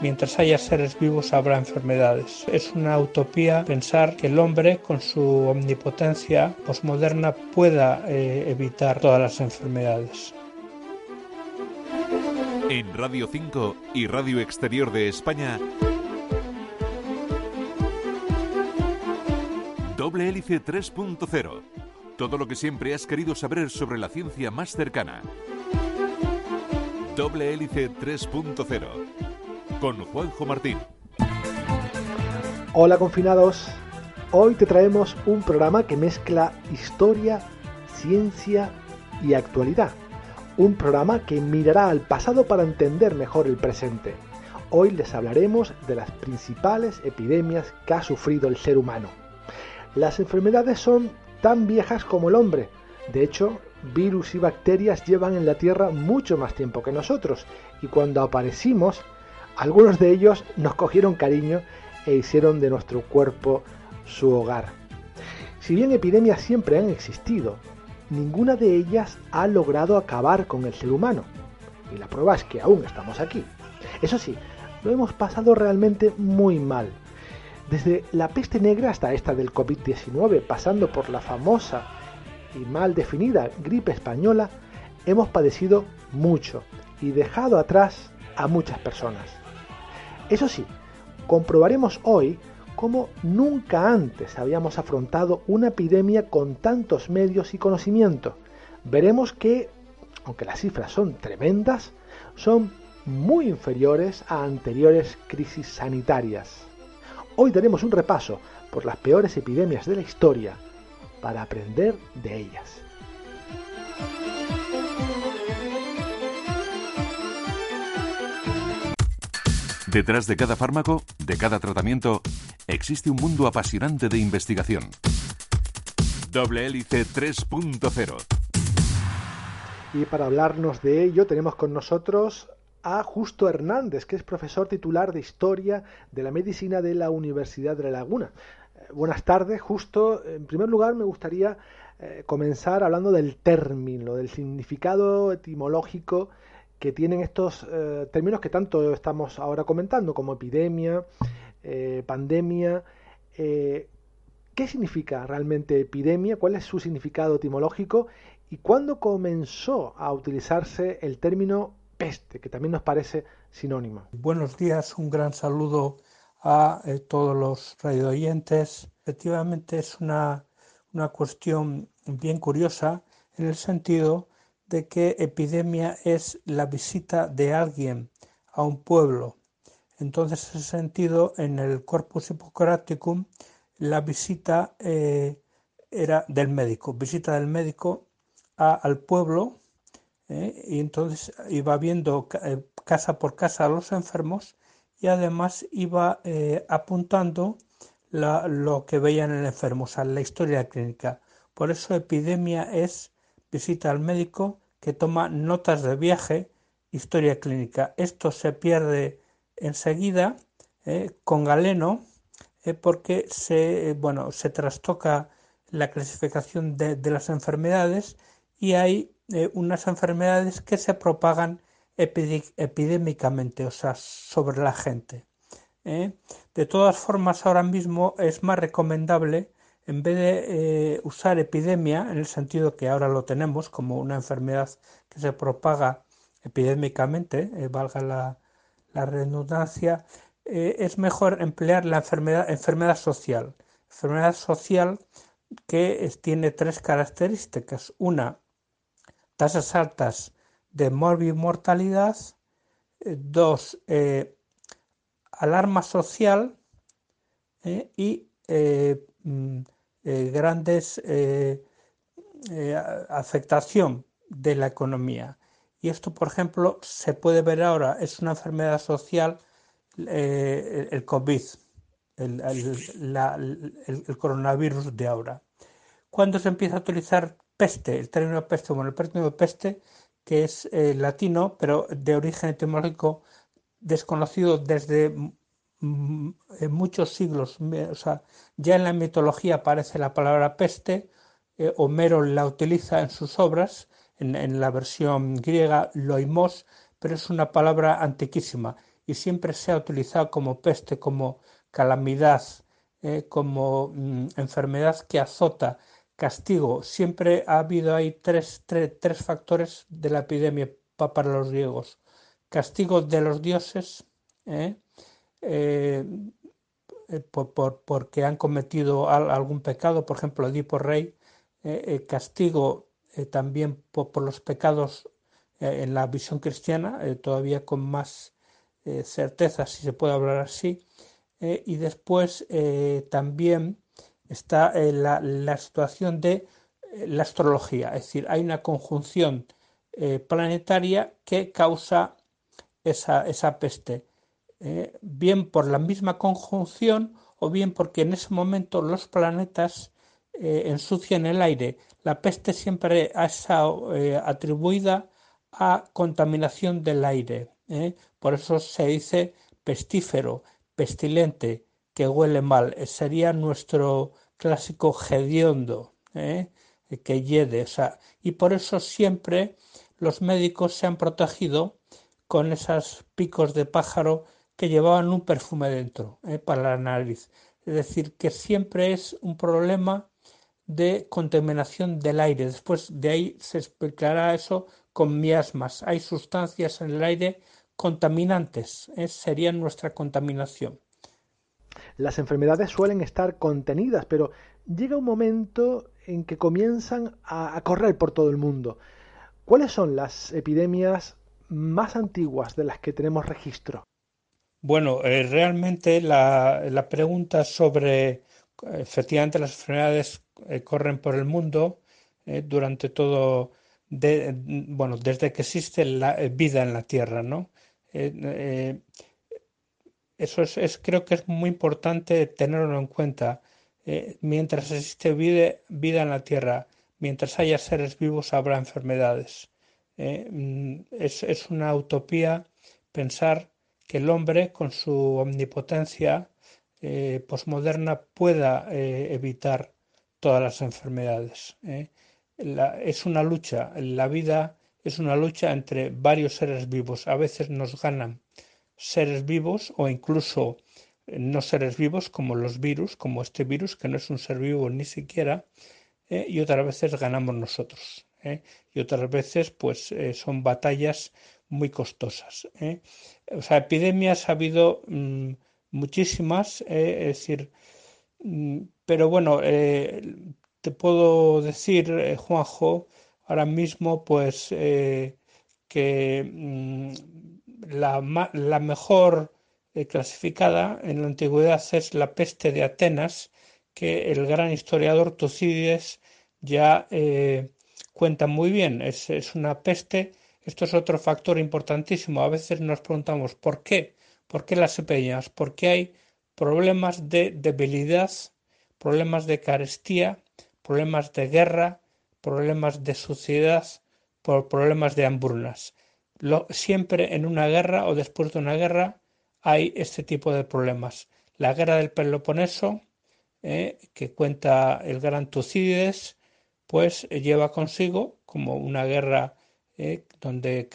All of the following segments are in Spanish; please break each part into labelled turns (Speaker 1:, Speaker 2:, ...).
Speaker 1: Mientras haya seres vivos habrá enfermedades. Es una utopía pensar que el hombre, con su omnipotencia posmoderna, pueda eh, evitar todas las enfermedades.
Speaker 2: En Radio 5 y Radio Exterior de España, Doble Hélice 3.0. Todo lo que siempre has querido saber sobre la ciencia más cercana. Doble Hélice 3.0. Con Juanjo Martín.
Speaker 3: Hola confinados, hoy te traemos un programa que mezcla historia, ciencia y actualidad. Un programa que mirará al pasado para entender mejor el presente. Hoy les hablaremos de las principales epidemias que ha sufrido el ser humano. Las enfermedades son tan viejas como el hombre. De hecho, virus y bacterias llevan en la Tierra mucho más tiempo que nosotros y cuando aparecimos, algunos de ellos nos cogieron cariño e hicieron de nuestro cuerpo su hogar. Si bien epidemias siempre han existido, ninguna de ellas ha logrado acabar con el ser humano. Y la prueba es que aún estamos aquí. Eso sí, lo hemos pasado realmente muy mal. Desde la peste negra hasta esta del COVID-19, pasando por la famosa y mal definida gripe española, hemos padecido mucho y dejado atrás a muchas personas. Eso sí, comprobaremos hoy cómo nunca antes habíamos afrontado una epidemia con tantos medios y conocimiento. Veremos que, aunque las cifras son tremendas, son muy inferiores a anteriores crisis sanitarias. Hoy daremos un repaso por las peores epidemias de la historia para aprender de ellas.
Speaker 2: Detrás de cada fármaco, de cada tratamiento, existe un mundo apasionante de investigación. Doble Hélice 3.0.
Speaker 3: Y para hablarnos de ello tenemos con nosotros a Justo Hernández, que es profesor titular de Historia de la Medicina de la Universidad de La Laguna. Eh, buenas tardes, Justo. En primer lugar, me gustaría eh, comenzar hablando del término, del significado etimológico que tienen estos eh, términos que tanto estamos ahora comentando, como epidemia, eh, pandemia. Eh, ¿Qué significa realmente epidemia? ¿Cuál es su significado etimológico? ¿Y cuándo comenzó a utilizarse el término peste, que también nos parece sinónimo?
Speaker 1: Buenos días, un gran saludo a todos los radioyentes. Efectivamente es una, una cuestión bien curiosa en el sentido de que epidemia es la visita de alguien a un pueblo. Entonces, en ese sentido, en el Corpus Hippocraticum, la visita eh, era del médico, visita del médico al pueblo, eh, y entonces iba viendo eh, casa por casa a los enfermos y además iba apuntando lo que veían en el enfermo, o sea, la historia clínica. Por eso epidemia es visita al médico que toma notas de viaje, historia clínica. Esto se pierde enseguida eh, con Galeno eh, porque se, bueno, se trastoca la clasificación de, de las enfermedades y hay eh, unas enfermedades que se propagan epidémicamente, o sea, sobre la gente. De todas formas, ahora mismo es más recomendable en vez de eh, usar epidemia, en el sentido que ahora lo tenemos como una enfermedad que se propaga epidémicamente, eh, valga la, redundancia, eh, es mejor emplear la enfermedad, enfermedad social. Enfermedad social que tiene tres características. Una, tasas altas de morbimortalidad. dos, alarma social. y mm, eh, grandes eh, eh, afectación de la economía. Y esto, por ejemplo, se puede ver ahora, es una enfermedad social, eh, el COVID, el, coronavirus de ahora. Cuando se empieza a utilizar peste, el término peste, bueno, el término peste, que es latino, pero de origen etimológico desconocido desde muchos siglos. O sea, ya en la mitología aparece la palabra peste, eh, Homero la utiliza en sus obras, en, la versión griega loimos, pero es una palabra antiquísima y siempre se ha utilizado como peste, como calamidad, eh, como mm, enfermedad que azota, castigo. Siempre ha habido ahí tres, tres, factores de la epidemia para los griegos. Castigo de los dioses, ¿eh? Eh, por, porque han cometido algún pecado, por ejemplo, Edipo Rey, castigo también por, los pecados en la visión cristiana, todavía con más certeza, si se puede hablar así, eh, y después eh, también está eh, la, situación de la astrología, es decir, hay una conjunción planetaria que causa esa peste, bien por la misma conjunción o bien porque en ese momento los planetas ensucian el aire. La peste siempre ha estado atribuida a contaminación del aire, por eso se dice pestífero pestilente que huele mal eh, sería nuestro clásico hediondo ¿eh? que hiede y por eso siempre los médicos se han protegido con esos picos de pájaro que llevaban un perfume dentro ¿eh? para la nariz es decir que siempre es un problema de contaminación del aire después de ahí se explicará eso con miasmas hay sustancias en el aire contaminantes, ¿eh? serían nuestra contaminación.
Speaker 3: Las enfermedades suelen estar contenidas, pero llega un momento en que comienzan a, correr por todo el mundo. ¿Cuáles son las epidemias más antiguas de las que tenemos registro?
Speaker 1: Bueno, eh, realmente la, pregunta sobre efectivamente las enfermedades eh, corren por el mundo durante todo, bueno, desde que existe la vida en la Tierra, ¿no? Eh, eh, eso es, creo que es muy importante tenerlo en cuenta. Eh, mientras existe vida, vida, en la Tierra, mientras haya seres vivos, habrá enfermedades. Mm, es, es, una utopía pensar que el hombre, con su omnipotencia posmoderna, pueda evitar todas las enfermedades. es una lucha. La vida es una lucha entre varios seres vivos. A veces nos ganan seres vivos o incluso eh, no seres vivos como los virus, como este virus que no es un ser vivo ni siquiera, eh, y otras veces ganamos nosotros. Eh, y otras veces pues son batallas muy costosas. O sea, epidemias ha habido mm, muchísimas, es decir, mm, pero bueno, te puedo decir, Juanjo, ahora mismo pues eh, que mm, la, la, mejor eh, clasificada en la antigüedad es la peste de Atenas, que el gran historiador Tucídides ya eh, cuenta muy bien. Es, es, una peste, esto es otro factor importantísimo. A veces nos preguntamos ¿por qué? ¿Por qué las epidemias? Porque hay problemas de debilidad, problemas de carestía, problemas de guerra, problemas de suciedad, por problemas de hambrunas. siempre en una guerra o después de una guerra hay este tipo de problemas. La guerra del Peloponeso, eh, que cuenta el gran Tucídides, pues lleva consigo como una guerra eh, donde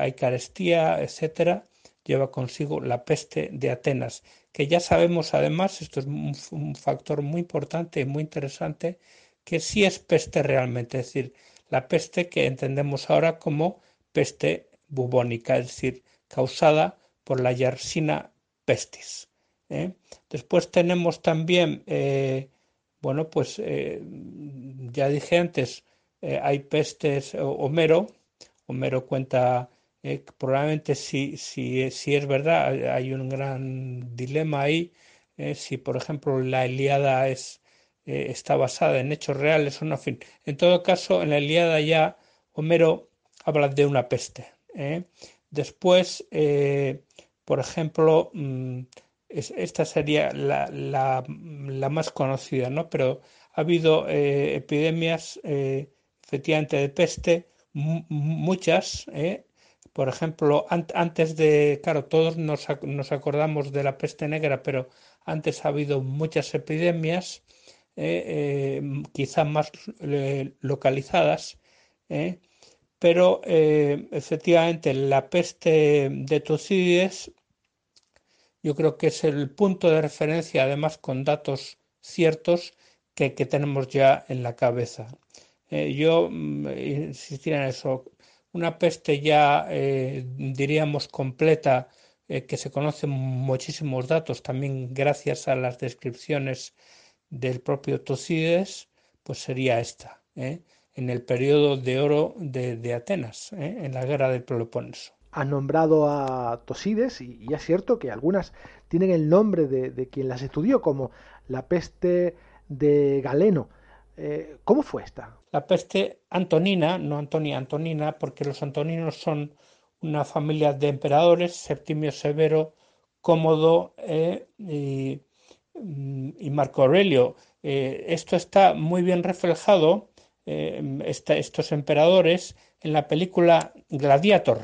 Speaker 1: hay carestía, etcétera, lleva consigo la peste de Atenas, que ya sabemos además, esto es un factor muy importante y muy interesante, que sí es peste realmente, es decir, la peste que entendemos ahora como peste bubónica, es decir, causada por la Yersina pestis. ¿eh? Después tenemos también, eh, bueno, pues eh, ya dije antes, hay pestes, Homero, Homero cuenta, probablemente si, si, si es verdad, hay un gran dilema ahí, si por ejemplo la Eliada es eh, está basada en hechos reales o no. En todo caso, en la Iliada ya Homero habla de una peste. Después, por ejemplo, mm, esta sería la, la, la, más conocida, ¿no? Pero ha habido epidemias efectivamente de peste, muchas, por ejemplo, antes de, claro, todos nos, acordamos de la peste negra, pero antes ha habido muchas epidemias, eh, eh, quizá más eh, localizadas, pero efectivamente la peste de Tucídides yo creo que es el punto de referencia, además con datos ciertos que tenemos ya en la cabeza. Yo mm, insistiría en eso una peste ya, eh, diríamos, completa, eh, que se conocen muchísimos datos, también gracias a las descripciones del propio Tucídides, pues sería esta, ¿eh? en el periodo de oro de, Atenas, en la guerra del Peloponeso.
Speaker 3: Ha nombrado a Tosídes y, es cierto que algunas tienen el nombre de, quien las estudió, como la peste de Galeno. ¿Cómo fue esta?
Speaker 1: La peste antonina, no Antonia, Antonina, porque los antoninos son una familia de emperadores, Septimio Severo, Cómodo eh, mm, y, Marco Aurelio. Eh, esto está muy bien reflejado, eh, estos emperadores, en la película Gladiator,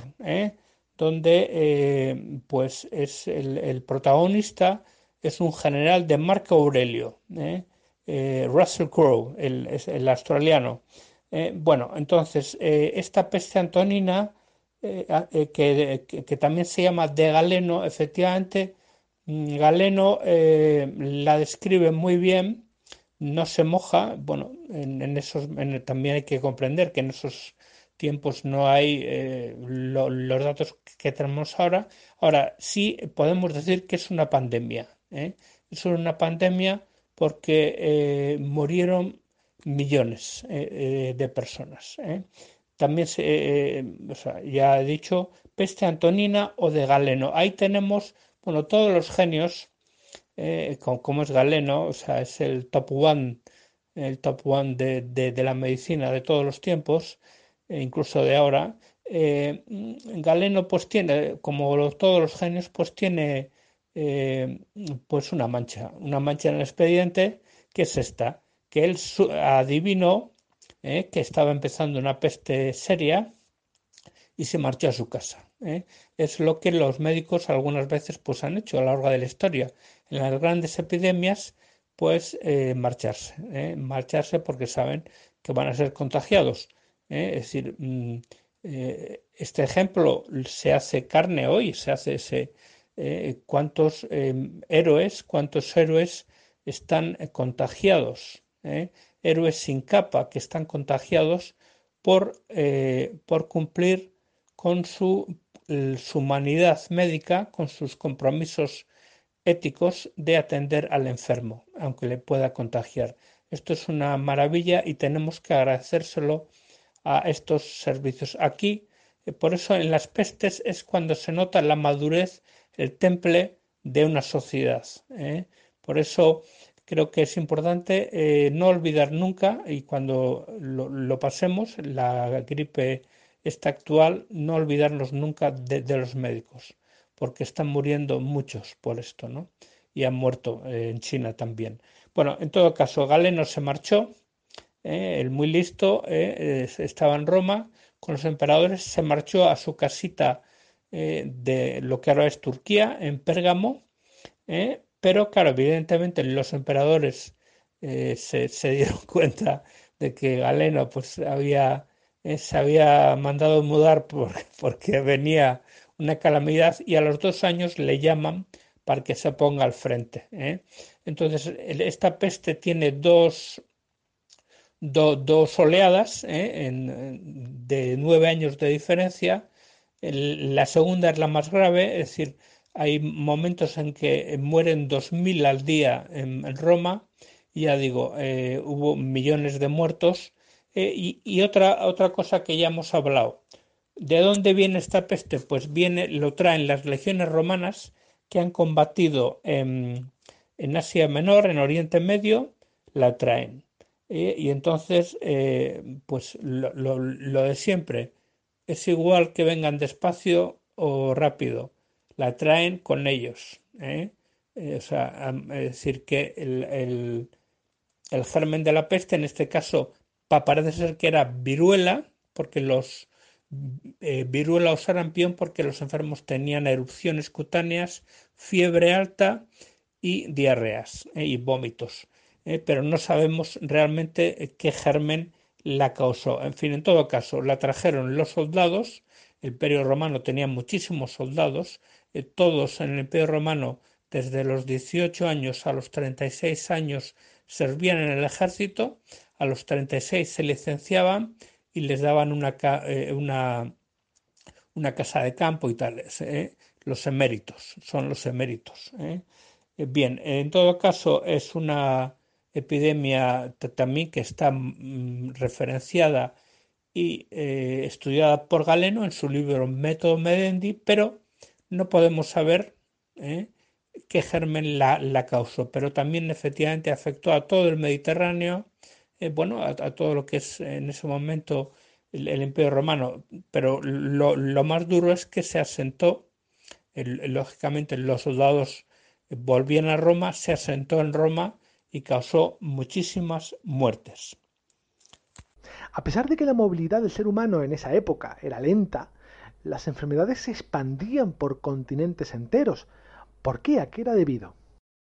Speaker 1: donde pues es el, protagonista es un general de Marco Aurelio. Eh, Russell Crowe, el, el australiano. Eh, bueno, entonces, eh, esta peste antonina, que, también se llama de Galeno, efectivamente, mm, Galeno la describe muy bien, no se moja, bueno, en, esos, también hay que comprender que en esos tiempos no hay los datos que tenemos ahora. Ahora, sí podemos decir que es una pandemia. Es una pandemia porque eh, murieron millones eh, eh, de personas. También se, ya he dicho, peste antonina o de Galeno. Ahí tenemos, bueno, todos los genios, como, es Galeno, o sea, es el top one, el top one de, la medicina de todos los tiempos, incluso de ahora. Galeno, pues tiene, como todos los genios, pues tiene eh, pues una mancha, una mancha en el expediente, que es esta, que él adivinó eh, que estaba empezando una peste seria y se marchó a su casa. Eh. Es lo que los médicos algunas veces pues han hecho a lo largo de la historia. En las grandes epidemias, pues marcharse, marcharse porque saben que van a ser contagiados. Es decir, mm, este ejemplo se hace carne hoy, se hace, ese eh, cuántos em, héroes, cuántos héroes están eh, contagiados, eh, héroes sin capa que están contagiados por, por cumplir con su, su, humanidad médica, con sus compromisos éticos de atender al enfermo, aunque le pueda contagiar. Esto es una maravilla y tenemos que agradecérselo a estos servicios. Aquí, por eso en las pestes es cuando se nota la madurez el temple de una sociedad. ¿eh? Por eso creo que es importante eh, no olvidar nunca, y cuando lo, pasemos, la gripe esta actual, no olvidarnos nunca de, los médicos, porque están muriendo muchos por esto, ¿no? Y han muerto eh, en China también. Bueno, en todo caso, Galeno se marchó, el muy listo, estaba en Roma con los emperadores, se marchó a su casita eh, de lo que ahora es Turquía, en Pérgamo, eh, pero claro, evidentemente los emperadores eh, se, dieron cuenta de que Galeno pues había, se había mandado mudar porque venía una calamidad y a los dos años le llaman para que se ponga al frente. Entonces, esta peste tiene dos, dos oleadas de nueve años de diferencia la segunda es la más grave, es decir, hay momentos en que mueren 2.000 al día en, Roma, ya digo, eh, hubo millones de muertos. Eh, y, otra, otra cosa que ya hemos hablado, ¿de dónde viene esta peste? Pues viene, lo traen las legiones romanas que han combatido en, Asia Menor, en Oriente Medio, la traen. y entonces, pues lo, lo, de siempre, es igual que vengan despacio o rápido, la traen con ellos. o sea, es decir, que el, el, germen de la peste, en este caso, parece ser que era viruela, porque los eh, viruela o sarampión, porque los enfermos tenían erupciones cutáneas, fiebre alta y diarreas eh, y vómitos. Eh, pero no sabemos realmente qué germen la causó. En fin, en todo caso, la trajeron los soldados. El Imperio Romano tenía muchísimos soldados. todos en el Imperio Romano, desde los 18 años a los 36 años, servían en el ejército a los 36 se licenciaban y les daban una, eh, una, una casa de campo y tales. ¿eh? Los eméritos, son los eméritos. ¿eh? Bien, en todo caso es una epidemia también que está mm, referenciada y estudiada por Galeno en su libro Método Medendi, pero no podemos saber qué germen la, la, causó, pero también efectivamente afectó a todo el Mediterráneo eh, bueno, a, todo lo que es en ese momento el, imperio romano, pero lo, más duro es que se asentó, lógicamente los soldados volvían a Roma, se asentó en Roma y causó muchísimas muertes.
Speaker 3: A pesar de que la movilidad del ser humano en esa época era lenta, las enfermedades se expandían por continentes enteros. ¿Por qué? ¿A qué era debido?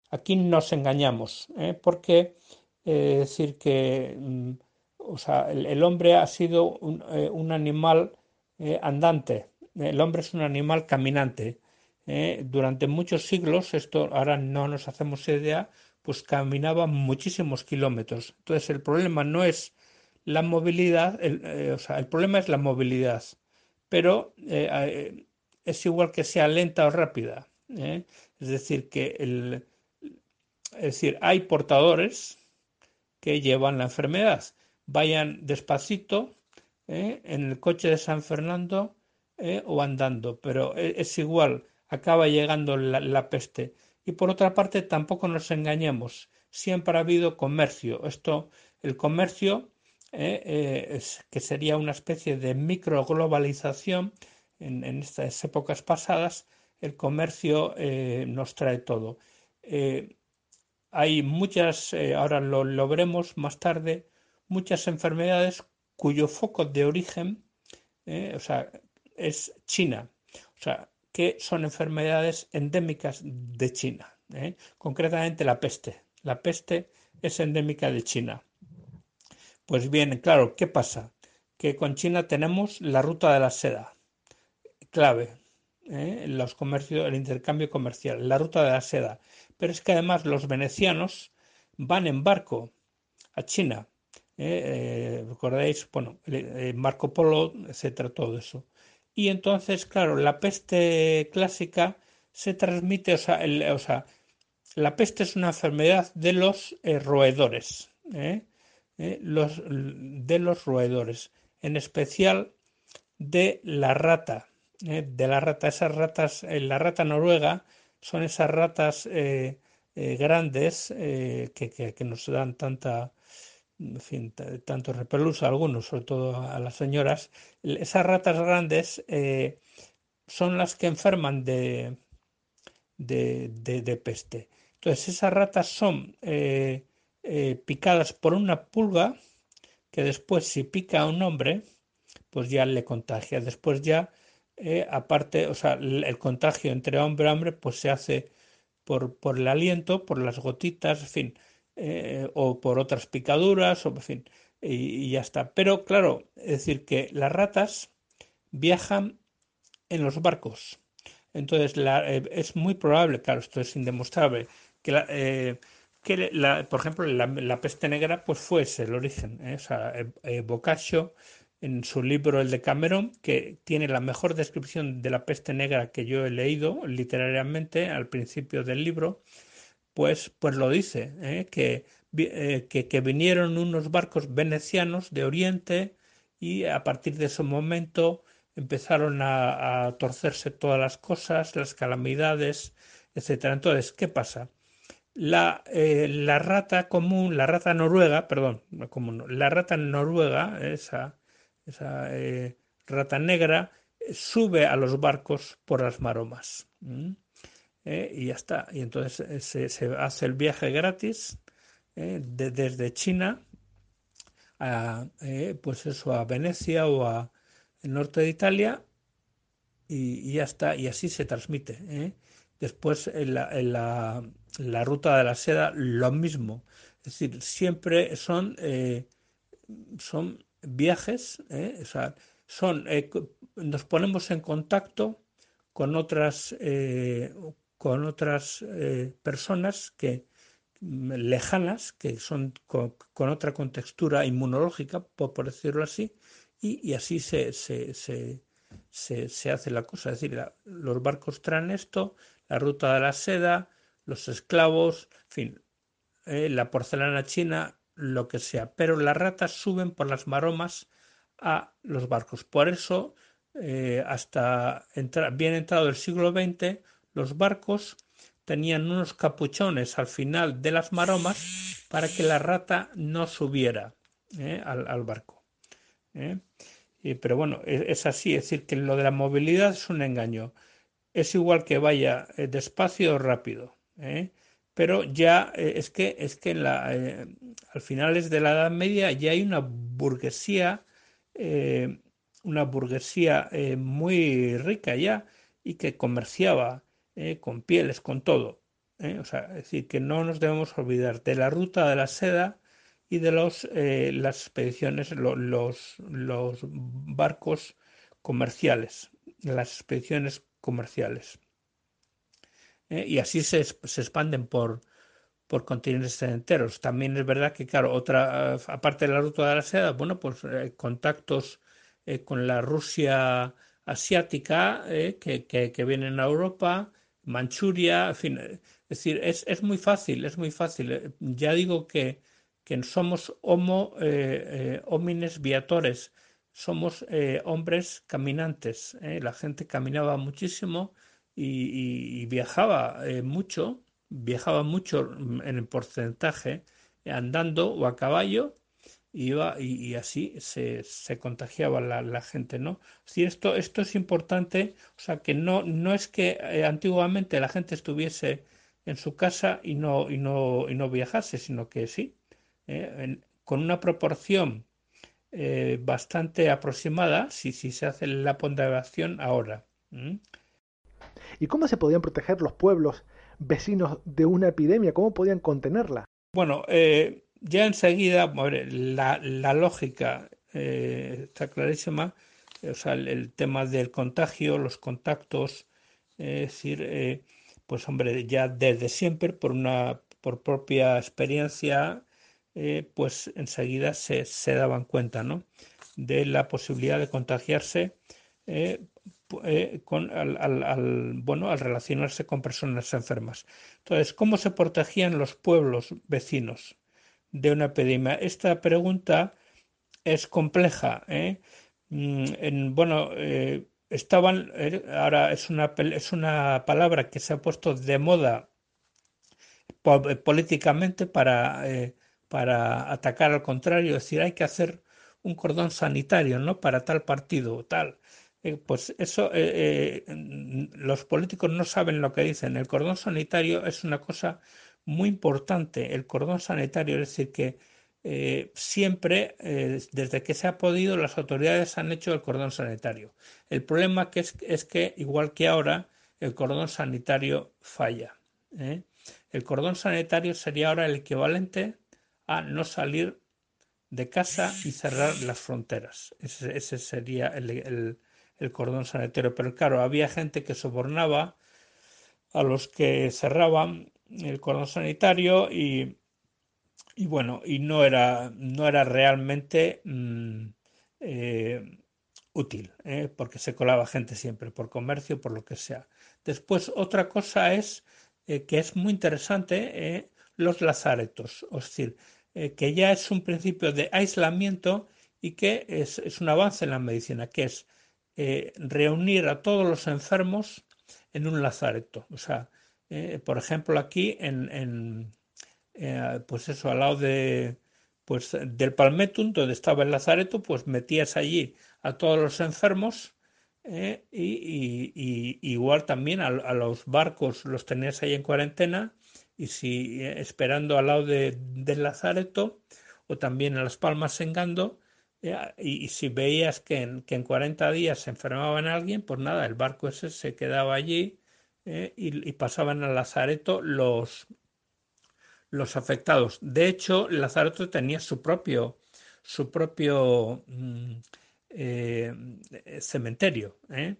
Speaker 1: Aquí nos engañamos, ¿eh? porque es decir, que mm, o sea, el, hombre ha sido un, eh, animal eh, andante, el hombre es un animal caminante. Eh, durante muchos siglos, esto ahora no nos hacemos idea, pues caminaba muchísimos kilómetros. Entonces el problema no es la movilidad, el, o sea, el problema es la movilidad, pero es igual que sea lenta o rápida. Es decir, que el, es decir, hay portadores que llevan la enfermedad. Vayan despacito ¿eh? en el coche de San Fernando ¿eh? o andando, pero es igual, acaba llegando la, peste. Y por otra parte, tampoco nos engañemos, siempre ha habido comercio. Esto, el comercio, ¿eh? es, que sería una especie de microglobalización en, en estas épocas pasadas, el comercio nos trae todo hay muchas, eh, ahora lo, veremos más tarde, muchas enfermedades cuyo foco de origen eh, o sea, es China. O sea, que son enfermedades endémicas de China. Eh, concretamente la peste. La peste es endémica de China. Pues bien, claro, ¿qué pasa? Que con China tenemos la ruta de la seda, clave, los comercios, el intercambio comercial, la ruta de la seda pero es que además los venecianos van en barco a China. ¿eh? Eh, ¿Recordáis? Bueno, eh, Marco Polo, etcétera, todo eso. Y entonces, claro, la peste clásica se transmite, o sea, la peste es una enfermedad de los roedores, los, de los roedores, en especial de la rata, de la rata, esas ratas, la rata noruega son esas ratas eh, eh, grandes eh, que, nos dan tanta, en fin, tanto repelús a algunos, sobre todo a las señoras. Esas ratas grandes son las que enferman de, de, peste. Entonces, esas ratas son picadas por una pulga que después, si pica a un hombre, pues ya le contagia. Después ya eh, aparte, o sea, el, contagio entre hombre y hombre, pues se hace por, por el aliento, por las gotitas, en fin, eh, o por otras picaduras, o en fin, y, ya está. Pero claro, es decir, que las ratas viajan en los barcos. Entonces, eh, es muy probable, claro, esto es indemostrable, que, la, que la, por ejemplo, la, peste negra, pues fuese el origen. Sea, Boccaccio en su libro El de Cameron, que tiene la mejor descripción de la peste negra que yo he leído literariamente al principio del libro, pues, pues lo dice, ¿eh? Eh, que, que, vinieron unos barcos venecianos de Oriente y a partir de ese momento empezaron a, a torcerse todas las cosas, las calamidades, etc. Entonces, ¿qué pasa? la, la rata común, la rata noruega, perdón, común, la rata noruega, esa, esa rata negra, sube a los barcos por las maromas. Y ya está. Y entonces se, se, hace el viaje gratis de, desde China a, pues eso, a Venecia o a el norte de Italia y, ya está, y así se transmite. ¿eh? Después en la, en, la, ruta de la seda lo mismo. Es decir, siempre son, eh, son viajes, ¿eh? son, eh, nos ponemos en contacto con otras, eh, con otras eh, personas que mm, lejanas, que son con, con, otra contextura inmunológica, por, decirlo así, y, así se, se, se, se, hace la cosa. Es decir, los barcos traen esto, la ruta de la seda, los esclavos, en fin, eh, la porcelana china, lo que sea. Pero las ratas suben por las maromas a los barcos. Por eso, eh, hasta bien entrado el siglo XX, los barcos tenían unos capuchones al final de las maromas para que la rata no subiera eh, al, barco. ¿eh? Y, pero bueno, es, es, así, es decir, que lo de la movilidad es un engaño. Es igual que vaya eh, despacio o rápido. ¿eh? Pero ya eh, es que, es que en la, al finales de la Edad Media ya hay una burguesía, una burguesía muy rica ya y que comerciaba con pieles, con todo. O sea, es decir, que no nos debemos olvidar de la ruta de la seda y de los, eh, las expediciones, lo, los, los barcos comerciales, las expediciones comerciales. Eh, y así se, se expanden por, por continentes enteros. También es verdad que, claro, otra, aparte de la ruta de la seda, bueno, pues eh, contactos eh, con la Rusia asiática eh, que, que, que, vienen a Europa, Manchuria, fin, es decir, es, es muy fácil, es muy fácil. Ya digo que que somos homo eh, eh, homines viatores, somos eh, hombres caminantes. ¿eh? La gente caminaba muchísimo y, y, viajaba eh, mucho, viajaba mucho en el porcentaje andando o a caballo iba y, y así se, se contagiaba la, la, gente, ¿no? Si esto, esto es importante, o sea que no, no es que antiguamente la gente estuviese en su casa y no, y no, y no viajase, sino que sí, eh, en, con una proporción eh, bastante aproximada si, si, se hace la ponderación ahora. ¿Mm?
Speaker 3: ¿Y cómo se podían proteger los pueblos vecinos de una epidemia? ¿Cómo podían contenerla?
Speaker 1: Bueno, eh, ya enseguida, la, la lógica eh, está clarísima, o sea, el, tema del contagio, los contactos, es decir, eh, pues hombre, ya desde siempre, por una por propia experiencia, eh, pues enseguida se, se, daban cuenta ¿no? de la posibilidad de contagiarse eh, eh, con, al, al, al, bueno, al relacionarse con personas enfermas. Entonces, ¿cómo se protegían los pueblos vecinos de una epidemia? Esta pregunta es compleja. Mm, en, bueno, estaban, ahora es una, es una palabra que se ha puesto de moda políticamente para para atacar al contrario, es decir, hay que hacer un cordón sanitario, ¿no? Para tal partido o tal. Eh, pues eso, eh, eh, los políticos no saben lo que dicen. El cordón sanitario es una cosa muy importante. El cordón sanitario, es decir, que eh, siempre, eh, desde que se ha podido, las autoridades han hecho el cordón sanitario. El problema es, que, igual que ahora, el cordón sanitario falla. ¿eh? El cordón sanitario sería ahora el equivalente a no salir de casa y cerrar las fronteras. Ese, sería el, el, cordón sanitario. Pero claro, había gente que sobornaba a los que cerraban el cordón sanitario y, y bueno, y no era, no era realmente mmm, eh, útil, ¿eh? porque se colaba gente siempre, por comercio, por lo que sea. Después, otra cosa es eh, que es muy interesante los lazaretos, es decir, que ya es un principio de aislamiento y que es, es un avance en la medicina, que es reunir a todos los enfermos en un lazareto. O sea, por ejemplo, aquí en, pues eso, al lado de, pues del Palmetum, donde estaba el Lazareto, pues metías allí a todos los enfermos y, y, igual también a, los barcos los tenías ahí en cuarentena y si esperando al lado de, del Lazareto o también en Las Palmas en Gando y, si veías que en, que en 40 días se enfermaban alguien, pues nada, el barco ese se quedaba allí eh, y, pasaban al Lazareto los, los afectados. De hecho, Lazareto tenía su propio, su propio mm, eh, cementerio. ¿eh?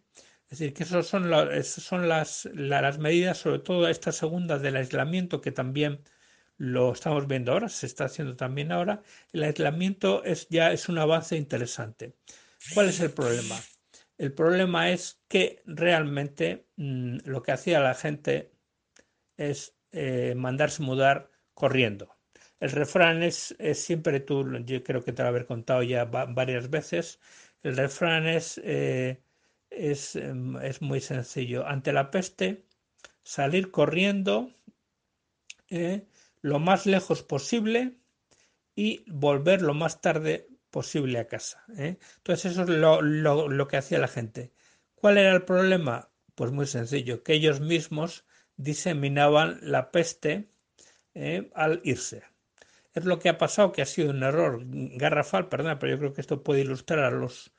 Speaker 1: Es decir, que esas son, son las, las medidas, sobre todo esta segunda del aislamiento, que también lo estamos viendo ahora, se está haciendo también ahora. El aislamiento es, ya es un avance interesante. ¿Cuál es el problema? El problema es que realmente mm, lo que hacía la gente es eh, mandarse mudar corriendo. El refrán es, siempre tú, yo creo que te lo haber contado ya varias veces, el refrán es, eh, es, em, es, muy sencillo. Ante la peste, salir corriendo, eh, lo más lejos posible y volver lo más tarde posible a casa. ¿eh? Entonces eso es lo, que hacía la gente. ¿Cuál era el problema? Pues muy sencillo, que ellos mismos diseminaban la peste ¿eh? al irse. Es lo que ha pasado, que ha sido un error garrafal, perdón, pero yo creo que esto puede ilustrar a los,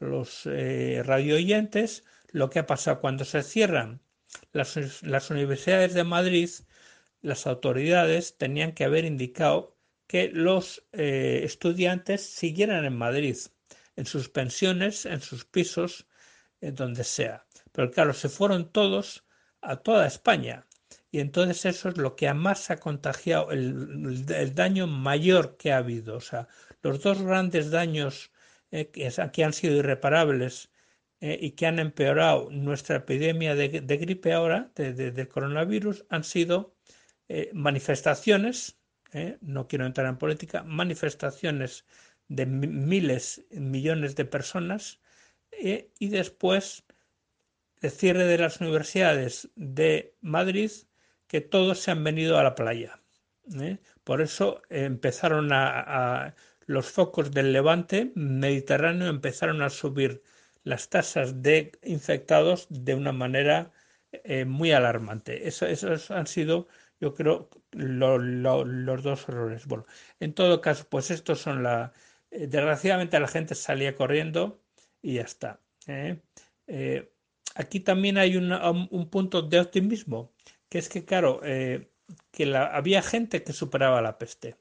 Speaker 1: a los eh, radio oyentes lo que ha pasado cuando se cierran las, las universidades de Madrid las autoridades tenían que haber indicado que los eh, estudiantes siguieran en Madrid, en sus pensiones, en sus pisos, en donde sea. Pero claro, se fueron todos a toda España. Y entonces eso es lo que más ha contagiado, el, daño mayor que ha habido. O sea, los dos grandes daños eh, que, han sido irreparables eh, y que han empeorado nuestra epidemia de, gripe ahora, de, coronavirus, han sido manifestaciones, eh, no quiero entrar en política, manifestaciones de miles, millones de personas eh, y después el cierre de las universidades de Madrid, que todos se han venido a la playa. Por eso empezaron a, los focos del levante mediterráneo empezaron a subir las tasas de infectados de una manera muy alarmante. Eso, esos han sido yo creo, los dos errores. Bueno, en todo caso, pues estos son la... Eh, desgraciadamente la gente salía corriendo y ya está. ¿eh? Eh, aquí también hay un, punto de optimismo, que es que, claro, que la, había gente que superaba la peste.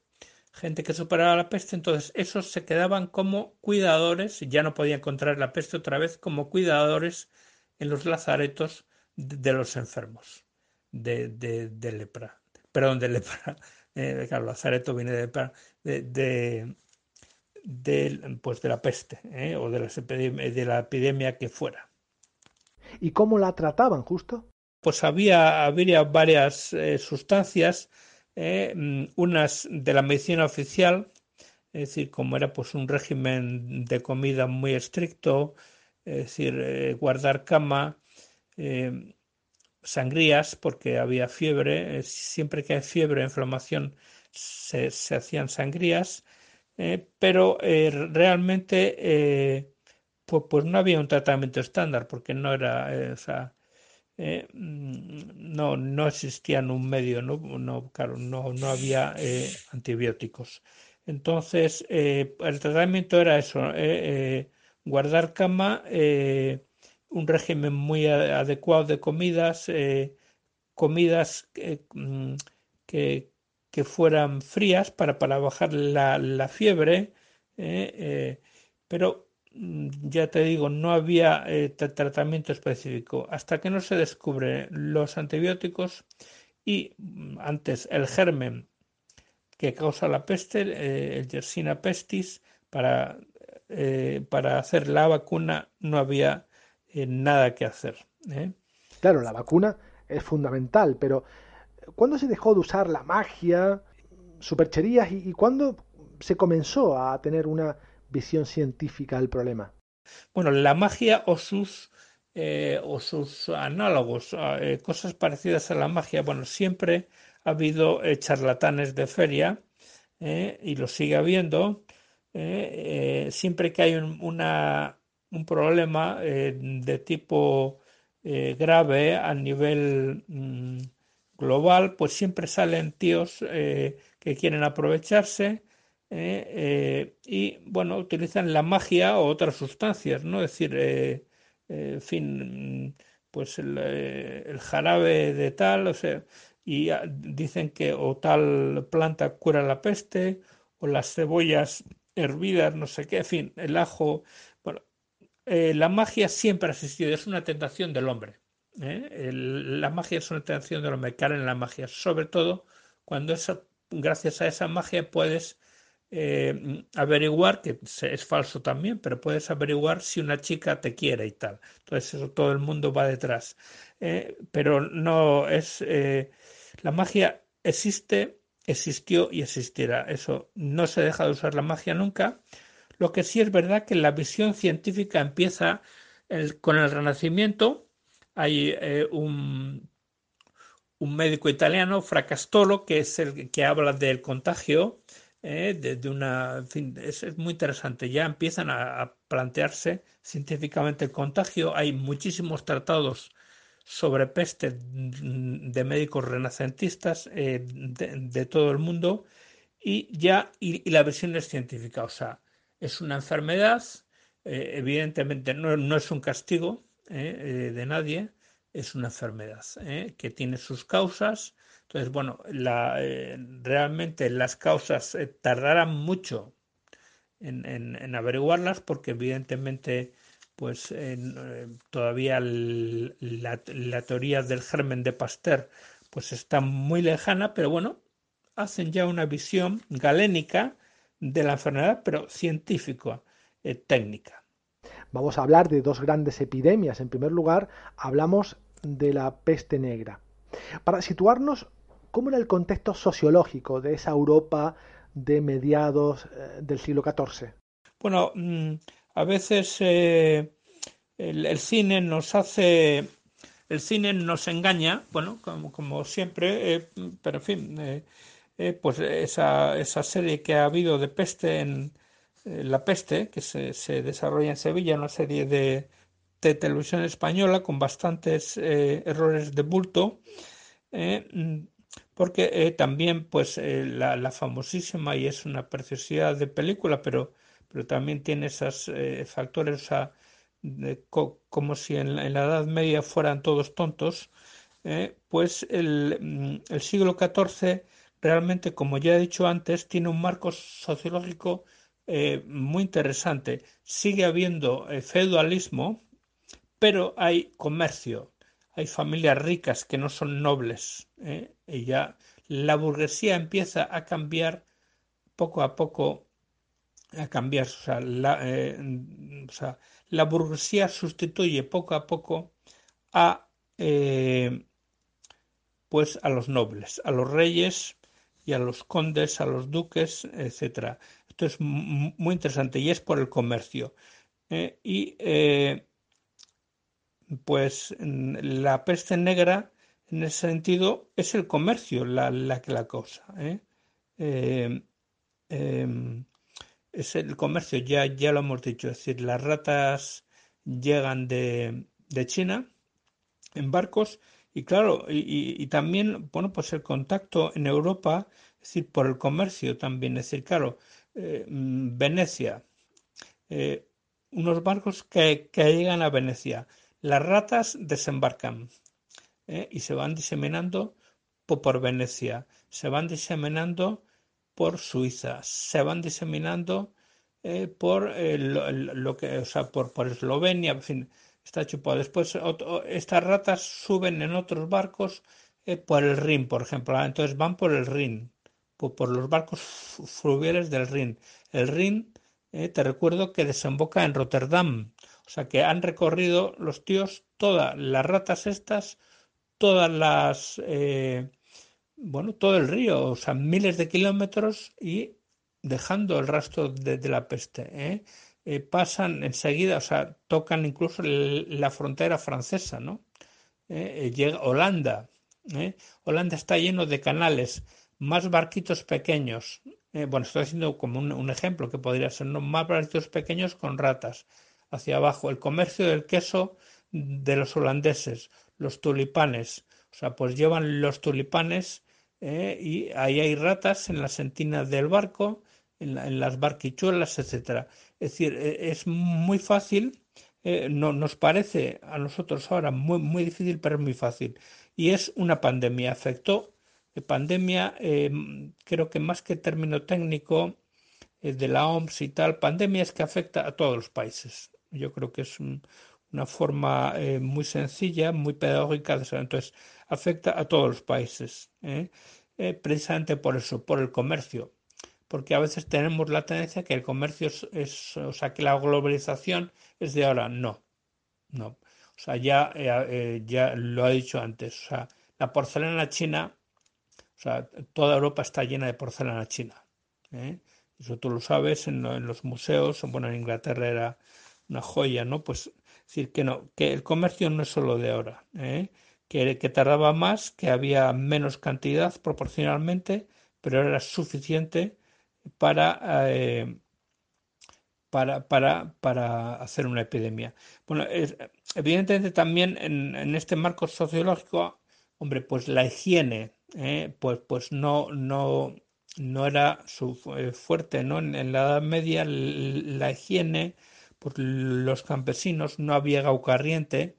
Speaker 1: Gente que superaba la peste, entonces esos se quedaban como cuidadores, ya no podían encontrar la peste otra vez, como cuidadores en los lazaretos de los enfermos de, de, lepra. Perdón, de lepra. Eh, claro, Lazareto viene de. De, de, pues de la peste eh, o de la, de la epidemia que fuera.
Speaker 3: ¿Y cómo la trataban justo?
Speaker 1: Pues había, había varias eh, sustancias, mm, unas de la medicina oficial, es decir, como era pues un régimen de comida muy estricto, es decir, guardar cama, sangrías porque había fiebre, eh, siempre que hay fiebre inflamación se, hacían sangrías, eh, pero eh, realmente pues, pues, no había un tratamiento estándar porque no era, o sea, mm, no, no existía un medio, no, no, claro, no, no había antibióticos. Entonces, el tratamiento era eso, guardar cama, un régimen muy adecuado de comidas, eh, comidas mm, que, que, fueran frías para, para bajar la, la fiebre, eh, eh, pero mm, ya te digo, no había tratamiento específico. Hasta que no se descubren los antibióticos y mm, antes el germen que causa la peste, el Yersina pestis, para, para hacer la vacuna no había nada que hacer. ¿eh?
Speaker 3: Claro, la vacuna es fundamental, pero ¿cuándo se dejó de usar la magia, supercherías y, cuándo se comenzó a tener una visión científica del problema?
Speaker 1: Bueno, la magia o sus o sus análogos, cosas parecidas a la magia. Bueno, siempre ha habido charlatanes de feria y lo sigue habiendo. siempre que hay un, una, un problema de tipo grave a nivel mm, global, pues siempre salen tíos eh, que quieren aprovecharse eh, eh, y, bueno, utilizan la magia o otras sustancias, ¿no? Es decir, fin, pues el, jarabe de tal, o sea, y dicen que o tal planta cura la peste, o las cebollas hervidas, no sé qué, en fin, el ajo. Bueno, la magia siempre ha existido, es una tentación del hombre. ¿eh? la magia es una tentación de lo mercado en la magia, sobre todo cuando gracias a esa magia puedes eh, averiguar, que es falso también, pero puedes averiguar si una chica te quiere y tal. Entonces eso todo el mundo va detrás. ¿eh? pero no es... la magia existe, existió y existirá. Eso no se deja de usar la magia nunca. Lo que sí es verdad que la visión científica empieza con el Renacimiento hay eh, un, médico italiano, Fracastolo, que es el que habla del contagio, eh, una, es, muy interesante. Ya empiezan a, plantearse científicamente el contagio. Hay muchísimos tratados sobre peste de médicos renacentistas eh, de, todo el mundo y ya y, la versión es científica, o sea, es una enfermedad, evidentemente no, no, es un castigo, ¿eh? Eh, de nadie, es una enfermedad ¿eh? que tiene sus causas. Entonces, bueno, la, realmente las causas tardarán mucho en, averiguarlas porque evidentemente pues todavía la, la, teoría del germen de Pasteur pues está muy lejana, pero bueno, hacen ya una visión galénica de la enfermedad, pero científica, técnica.
Speaker 3: Vamos a hablar de dos grandes epidemias. En primer lugar, hablamos de la peste negra. Para situarnos, ¿cómo era el contexto sociológico de esa Europa de mediados eh, del siglo XIV?
Speaker 1: Bueno, mm, a veces eh, el, cine nos hace, el cine nos engaña, bueno, como, siempre, eh, pero en fin, pues esa, esa serie que ha habido de peste en, eh, la peste, que se, desarrolla en Sevilla, una serie de, televisión española con bastantes eh, errores de bulto, eh, porque también pues la, famosísima y es una preciosidad de película, pero, pero también tiene esos factores, como si en la, Edad Media fueran todos tontos, pues el, mm, el siglo XIV realmente, como ya he dicho antes, tiene un marco sociológico eh, muy interesante. Sigue habiendo eh, feudalismo, pero hay comercio, hay familias ricas que no son nobles. ¿eh? Y ya la burguesía empieza a cambiar poco a poco, a cambiar. La, o sea, la burguesía sustituye poco a poco a pues a los nobles, a los reyes y a los condes, a los duques, etcétera. Esto es muy interesante y es por el comercio. ¿eh? y eh, pues la peste negra, en ese sentido, es el comercio la, la la causa. ¿eh? Es el comercio, ya, ya lo hemos dicho, es decir, las ratas llegan de, de China en barcos y claro, y, también, bueno, pues el contacto en Europa, es decir, por el comercio también, es decir, claro, eh, mm, Venecia, eh, unos barcos que, llegan a Venecia. Las ratas desembarcan eh, y se van diseminando por, Venecia, se van diseminando por Suiza, se van diseminando por lo, que, o sea, por, por Eslovenia, en fin, está chupado. Después estas ratas suben en otros barcos por el Rin, por ejemplo. Ah, entonces van por el Rin por los barcos fluviales del Rin. El Rin, eh, te recuerdo que desemboca en Rotterdam. O sea que han recorrido los tíos todas las ratas estas, todas las, eh, bueno, todo el río, o sea, miles de kilómetros y dejando el rastro de, la peste. ¿eh? Pasan enseguida, o sea, tocan incluso la frontera francesa, ¿no? llega Holanda, Holanda está lleno de canales, más barquitos pequeños, bueno, estoy haciendo como un, ejemplo que podría ser, ¿no? Más barquitos pequeños con ratas hacia abajo, el comercio del queso de los holandeses, los tulipanes, o sea, pues llevan los tulipanes eh, y ahí hay ratas en la sentina del barco, en, las barquichuelas, etcétera. Es decir, e, es muy fácil, eh, no, nos parece a nosotros ahora muy, muy difícil, pero es muy fácil. Y es una pandemia, afectó, eh, pandemia, creo que más que término técnico de la OMS y tal, pandemia es que afecta a todos los países. Yo creo que es una forma muy sencilla, muy pedagógica de. Entonces, afecta a todos los países, ¿eh? Eh, precisamente por eso, por el comercio, porque a veces tenemos la tendencia que el comercio es, o sea, que la globalización es de ahora, no, no, o sea, ya, eh, ya lo ha dicho antes, o sea, la porcelana china, o sea, toda Europa está llena de porcelana china, eso tú lo sabes en, en, los museos, bueno, en Inglaterra era una joya, ¿no? Pues decir que no, que el comercio no es solo de ahora, ¿eh? que, tardaba más, que había menos cantidad proporcionalmente, pero era suficiente para, eh, para, para, para, hacer una epidemia. Bueno, evidentemente también en, este marco sociológico, hombre, pues la higiene, eh, pues, pues no, no, no era su eh, fuerte, ¿no? En, la Edad Media la higiene, pues los campesinos no había gaucarriente,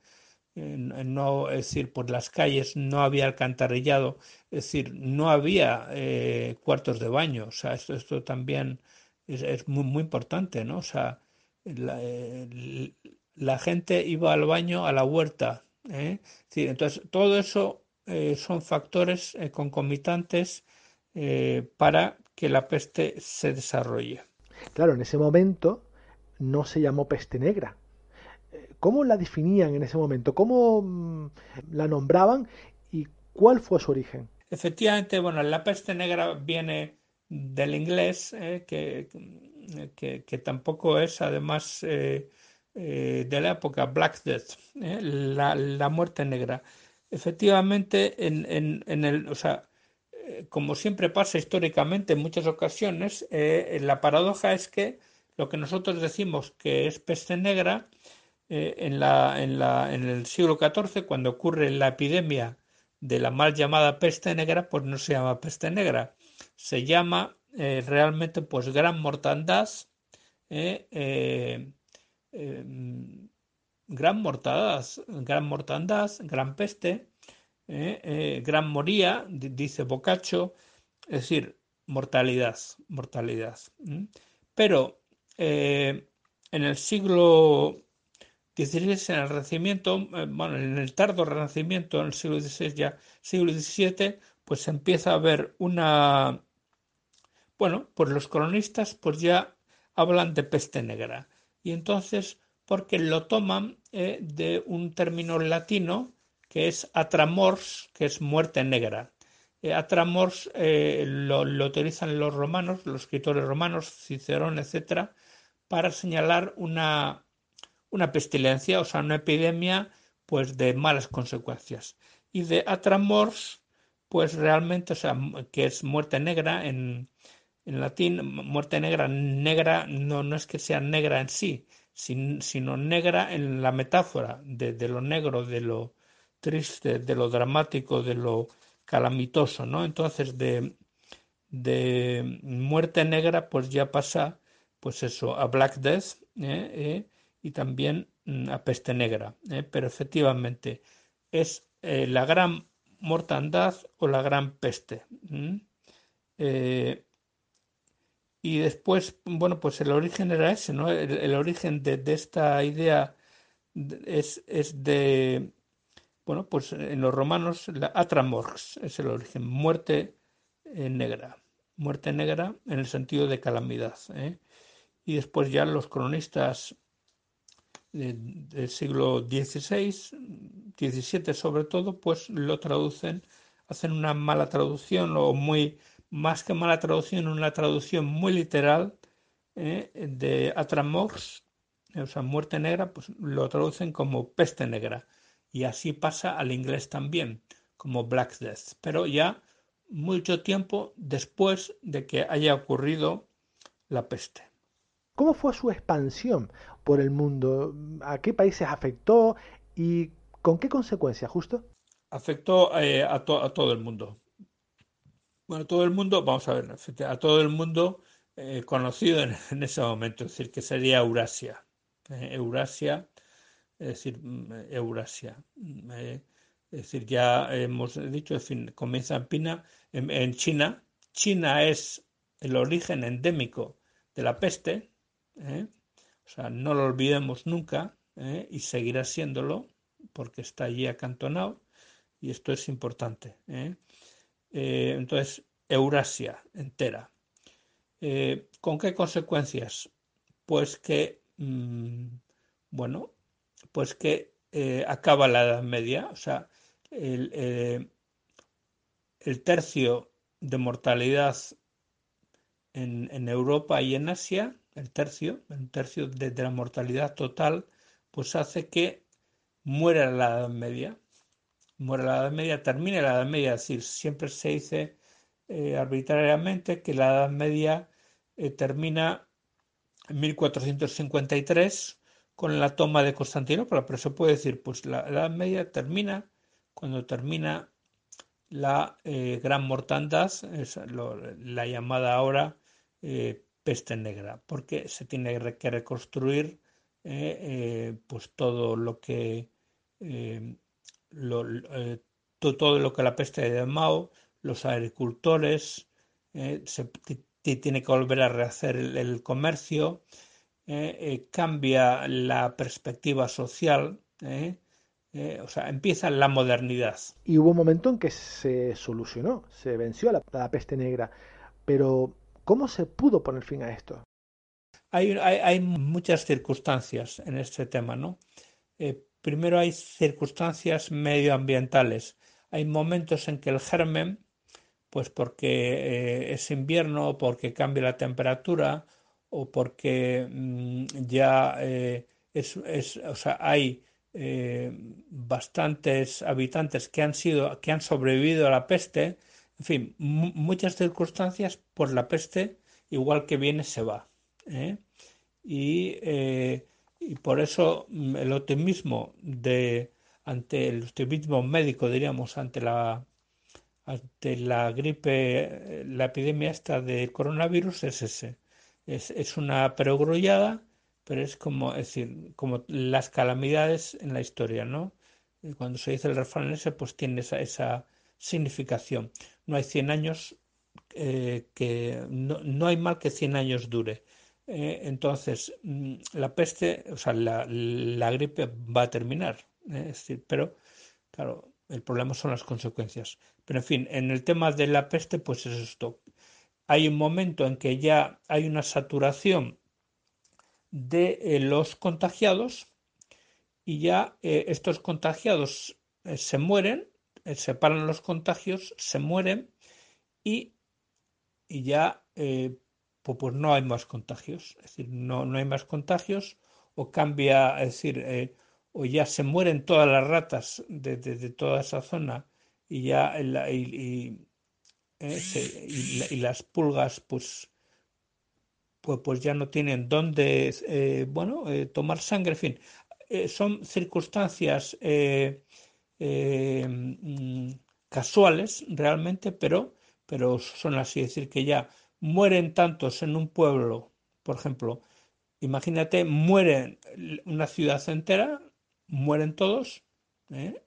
Speaker 1: no, es decir, por las calles no había alcantarillado, es decir, no había eh, cuartos de baño, o sea, esto, esto también es, muy, muy importante, ¿no? O sea, la, la, gente iba al baño a la huerta, ¿eh? entonces, todo eso eh, son factores concomitantes para que la peste se desarrolle.
Speaker 3: Claro, en ese momento no se llamó peste negra, ¿Cómo la definían en ese momento? ¿Cómo mm, la nombraban y cuál fue su origen?
Speaker 1: Efectivamente, bueno, la peste negra viene del inglés, eh, que, que, tampoco es además eh, eh, de la época Black Death, la, la, muerte negra. Efectivamente, en, en, en el, o sea, como siempre pasa históricamente en muchas ocasiones, la paradoja es que lo que nosotros decimos que es peste negra, eh, en, la, en, la, en el siglo XIV, cuando ocurre la epidemia de la mal llamada peste negra, pues no se llama peste negra, se llama eh, realmente pues gran mortandad, eh, gran mortandad, gran mortandad, gran peste, gran moría, dice Boccaccio, es decir, mortalidad, mortalidad. Pero en el siglo 16 en el Renacimiento, eh, bueno, en el tardo Renacimiento, en el siglo XVI ya, siglo XVII, pues empieza a ver una, bueno, pues los cronistas pues ya hablan de peste negra. Y entonces, porque lo toman eh, de un término latino que es atramors, que es muerte negra. Eh, atramors lo, lo, utilizan los romanos, los escritores romanos, Cicerón, etcétera, para señalar una, una pestilencia, o sea, una epidemia pues de malas consecuencias. Y de atramors, pues realmente, o sea, que es muerte negra en, en latín, muerte negra, negra no, no es que sea negra en sí, sino negra en la metáfora de, de, lo negro, de lo triste, de lo dramático, de lo calamitoso, ¿no? Entonces, de, de muerte negra, pues ya pasa, pues eso, a Black Death, ¿eh? ¿Eh? Y también mm, a peste negra. ¿eh? Pero efectivamente es eh, la gran mortandad o la gran peste. Eh, y después, bueno, pues el origen era ese, ¿no? El, origen de, esta idea es, es, de, bueno, pues en los romanos, la atramorx es el origen, muerte negra, muerte negra en el sentido de calamidad. Y después ya los cronistas del siglo XVI, XVII sobre todo, pues lo traducen, hacen una mala traducción o muy, más que mala traducción, una traducción muy literal de Atramox, o sea, muerte negra, pues lo traducen como peste negra. Y así pasa al inglés también, como Black Death. Pero ya mucho tiempo después de que haya ocurrido la peste.
Speaker 3: ¿Cómo fue su expansión por el mundo? ¿A qué países afectó y con qué consecuencias, justo?
Speaker 1: Afectó eh, a, todo el mundo. Bueno, todo el mundo, vamos a ver, a todo el mundo eh, conocido en, ese momento, es decir, que sería Eurasia. Eh, Eurasia, es decir, mm, Eurasia. es decir, ya hemos dicho, en fin, comienza en, Pina, en China. China es el origen endémico de la peste. O sea, no lo olvidemos nunca ¿eh? y seguirá siéndolo porque está allí acantonado y esto es importante. ¿eh? entonces, Eurasia entera. ¿Con qué consecuencias? Pues que, mm, bueno, pues que acaba la Edad Media, o sea, el tercio de mortalidad en, Europa y en Asia, el tercio, el tercio de, la mortalidad total, pues hace que muera la Edad Media. Muera la Edad Media, termine la Edad Media, es decir, siempre se dice eh, arbitrariamente que la Edad Media eh, termina en 1453 con la toma de Constantinopla, pero se puede decir, pues la Edad Media termina cuando termina la eh, gran mortandad, la llamada ahora peste negra, porque se tiene que reconstruir eh, eh, pues todo lo que todo lo que la peste de Mao, los agricultores, se tiene que volver a rehacer el, comercio, cambia la perspectiva social, o sea, empieza la modernidad.
Speaker 3: Y hubo un momento en que se solucionó, se venció la peste negra, pero ¿Cómo se pudo poner fin a esto?
Speaker 1: Hay, muchas circunstancias en este tema, ¿no? Eh, primero hay circunstancias medioambientales. Hay momentos en que el germen, pues porque eh, es invierno, porque cambia la temperatura o porque mm, ya eh, es, o sea, hay bastantes habitantes que han sido, que han sobrevivido a la peste, en fin, muchas circunstancias por la peste, igual que viene, se va. ¿eh? Eh, y, por eso mm, el optimismo de ante el optimismo médico, diríamos, ante la ante la gripe, la epidemia esta del coronavirus es ese. Es, una perogrullada, pero es como, decir, como las calamidades en la historia, ¿no? Cuando se dice el refrán ese, pues tiene esa, esa significación no hay 100 años eh, que no, hay mal que 100 años dure. Eh, entonces, mm, la peste, o sea, la, gripe va a terminar. Eh, pero, claro, el problema son las consecuencias. Pero, en fin, en el tema de la peste, pues es esto. Hay un momento en que ya hay una saturación de los contagiados y ya estos contagiados se mueren se paran los contagios, se mueren y, y ya eh, pues, no hay más contagios. Es decir, no, no hay más contagios o cambia, es decir, eh, o ya se mueren todas las ratas de, toda esa zona y ya y, y, las pulgas pues pues, pues ya no tienen dónde bueno tomar sangre en fin son circunstancias eh, mm, casuales realmente, pero, pero son así, decir, que ya mueren tantos en un pueblo, por ejemplo, imagínate, mueren una ciudad entera, mueren todos, ¿eh?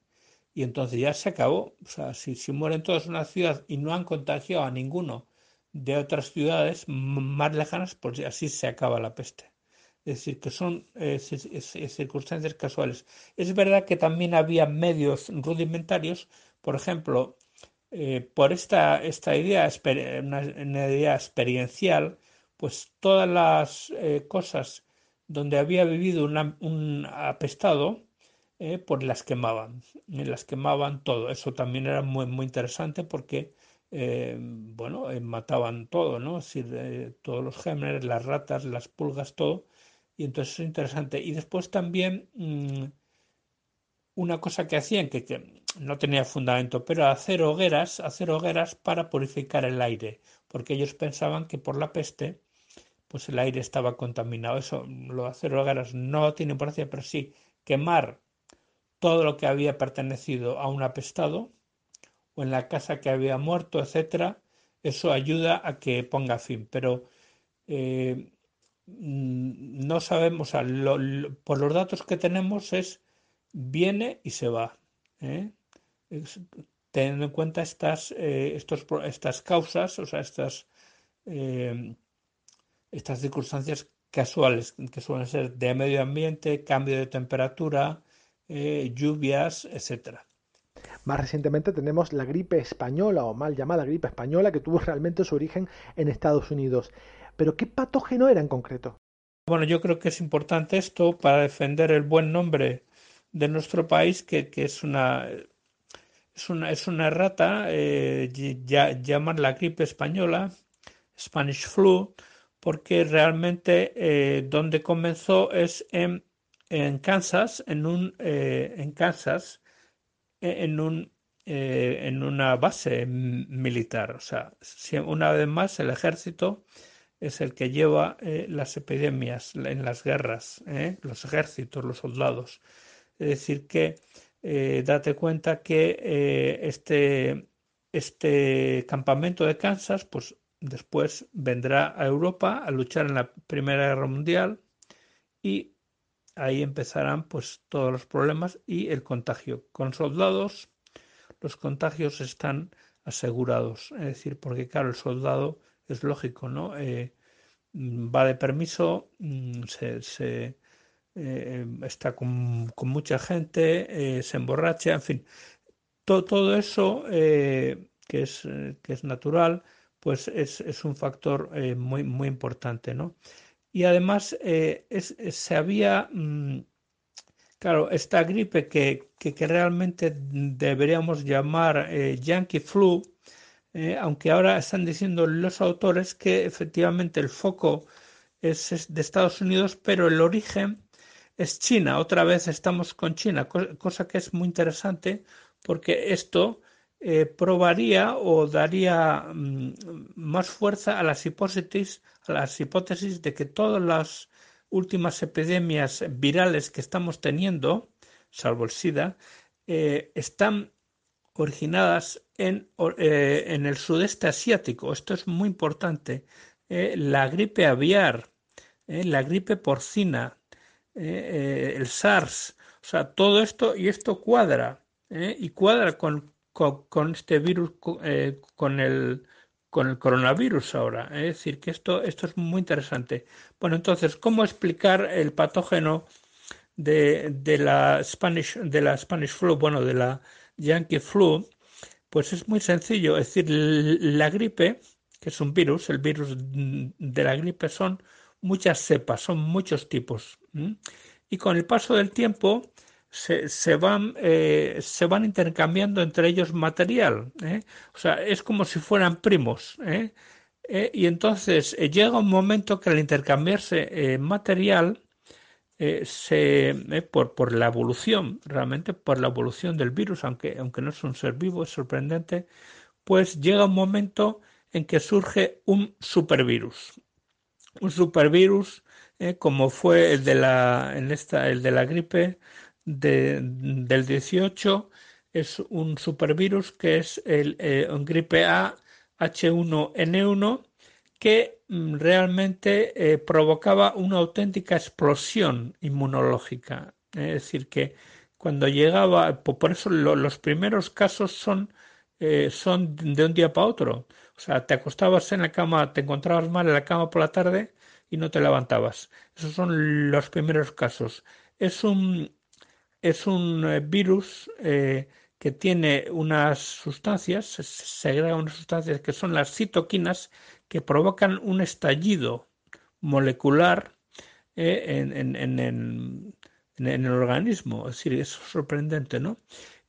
Speaker 1: y entonces ya se acabó. O sea, si, si mueren todos en una ciudad y no han contagiado a ninguno de otras ciudades más lejanas, pues así se acaba la peste es decir, que son eh, circunstancias casuales. Es verdad que también había medios rudimentarios, por ejemplo, eh, por esta, esta idea, una, idea experiencial, pues todas las eh, cosas donde había vivido un apestado, pues las quemaban, las quemaban todo. Eso también era muy, muy interesante porque bueno, mataban todo, ¿no? Es decir, todos los gérmenes, las ratas, las pulgas, todo. Y entonces es interesante. Y después también mm, una cosa que hacían, que, que, no tenía fundamento, pero hacer hogueras, hacer hogueras para purificar el aire, porque ellos pensaban que por la peste pues el aire estaba contaminado. Eso, lo de hacer hogueras no tiene importancia, pero sí quemar todo lo que había pertenecido a un apestado o en la casa que había muerto, etcétera, eso ayuda a que ponga fin. Pero eh, no sabemos, por los datos que tenemos es viene y se va. ¿eh? teniendo en cuenta estas, eh, estas causas, o sea, estas, estas circunstancias casuales que suelen ser de medio ambiente, cambio de temperatura, eh, lluvias, etcétera.
Speaker 3: Más recientemente tenemos la gripe española o mal llamada gripe española que tuvo realmente su origen en Estados Unidos. Pero ¿qué patógeno era en concreto?
Speaker 1: Bueno, yo creo que es importante esto para defender el buen nombre de nuestro país, que, es una es una, es una rata, eh, llaman la gripe española, Spanish flu, porque realmente eh, donde comenzó es en, en Kansas, en un eh, en Kansas, e, en un en una base militar. O sea, una vez más el ejército es el que lleva las epidemias en las guerras, los ejércitos, los soldados. Es decir, que date cuenta que este, este campamento de Kansas, pues Después vendrá a Europa a luchar en la Primera Guerra Mundial y ahí empezarán pues todos los problemas y el contagio. Con soldados los contagios están asegurados, es decir, porque claro, el soldado es lógico, ¿no? Eh, va de permiso, mm, se, eh, está con, mucha gente, eh, se emborracha, en fin, todo eso que, es, que es natural pues es, un factor muy, muy importante, ¿no? Y además eh, se había, mm, claro, esta gripe que, realmente deberíamos llamar Yankee Flu, aunque ahora están diciendo los autores que efectivamente el foco es, de Estados Unidos, pero el origen es China. Otra vez estamos con China, cosa que es muy interesante porque esto eh, probaría o daría mm, más fuerza a las hipótesis, a las hipótesis de que todas las últimas epidemias virales que estamos teniendo, salvo el SIDA, eh, están originadas en, eh, en, el sudeste asiático. Esto es muy importante. la gripe aviar, la gripe porcina, el SARS, o sea, todo esto y esto cuadra, y cuadra con con, este virus, eh, con, el, con el coronavirus ahora. Es decir, que esto, esto es muy interesante. Bueno, entonces, ¿cómo explicar el patógeno de, de, la Spanish, de la Spanish flu, bueno, de la Yankee flu? Pues es muy sencillo. Es decir, la gripe, que es un virus, el virus de la gripe son muchas cepas, son muchos tipos. Y con el paso del tiempo, se, van, eh, se van intercambiando entre ellos material. ¿eh? O sea, es como si fueran primos. ¿eh? y entonces llega un momento que al intercambiarse material, se, por, por la evolución, realmente por la evolución del virus, aunque, aunque no es un ser vivo, es sorprendente, pues llega un momento en que surge un supervirus. Un supervirus como fue el de la, en esta, el de la gripe del 18 es un supervirus que es el eh, gripe A H1N1 que mm, realmente eh, provocaba una auténtica explosión inmunológica. Es decir, que cuando llegaba, por eso los primeros casos son, eh, son de un día para otro. O sea, te acostabas en la cama, te encontrabas mal en la cama por la tarde y no te levantabas. Esos son los primeros casos. Es un, es un eh, virus que tiene unas sustancias, se segrega unas sustancias que son las citoquinas que provocan un estallido molecular eh, en, el organismo. Es decir, es sorprendente, ¿no?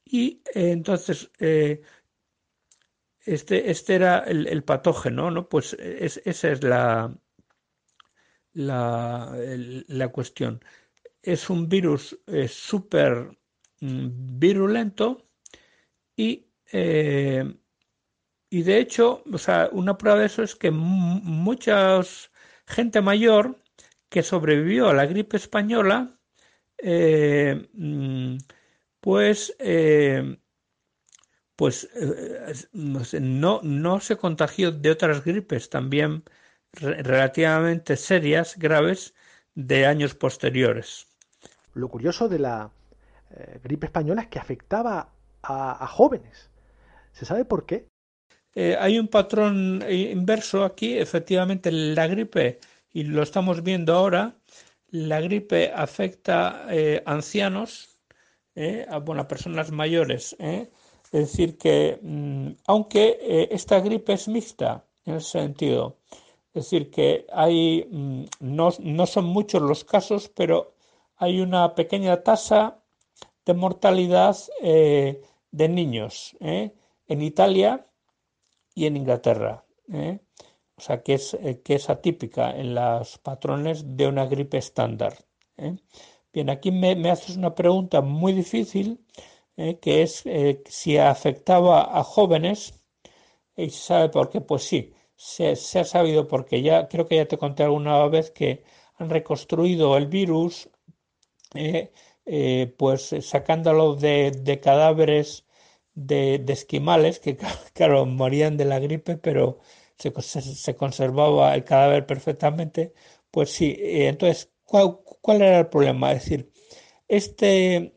Speaker 1: Y entonces, este, este era el, patógeno, ¿no? Pues esa es la, la, la, cuestión. Es un virus eh, súper mm, virulento y, eh, y de hecho, o sea, una prueba de eso es que mucha gente mayor que sobrevivió a la gripe española, eh, mm, pues pues eh, no, no se contagió de otras gripes también relativamente serias, graves, de años posteriores.
Speaker 3: Lo curioso de la eh, gripe española es que afectaba a, jóvenes. ¿Se sabe por qué?
Speaker 1: Eh, hay un patrón inverso aquí. Efectivamente, la gripe, y lo estamos viendo ahora, la gripe afecta a ancianos, a, bueno, personas mayores, es decir, que mm, aunque eh, esta gripe es mixta en ese sentido, es decir, que hay, mm, no, son muchos los casos, pero hay una pequeña tasa de mortalidad eh, de niños ¿eh? en Italia y en Inglaterra. O sea, que es, que es atípica en los patrones de una gripe estándar. Bien, aquí me, me haces una pregunta muy difícil eh, que es eh, si afectaba a jóvenes, y se sabe por qué, pues sí, se, ha sabido porque ya creo que ya te conté alguna vez que han reconstruido el virus, eh, pues sacándolo de, cadáveres de, esquimales que, claro, morían de la gripe, pero se, se, conservaba el cadáver perfectamente. Pues sí, entonces, ¿cuál, ¿cuál era el problema? Es decir, este,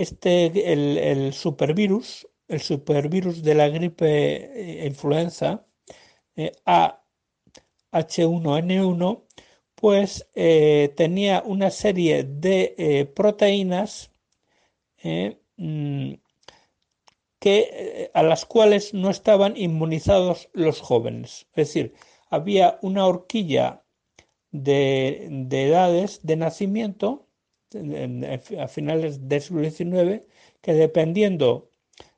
Speaker 1: este, el, supervirus, el supervirus de la gripe eh, influenza, eh, AH1N1, pues eh, tenía una serie de proteínas mm, que, a las cuales no estaban inmunizados los jóvenes. Es decir, había una horquilla de, de edades de nacimiento a finales del siglo XIX, que dependiendo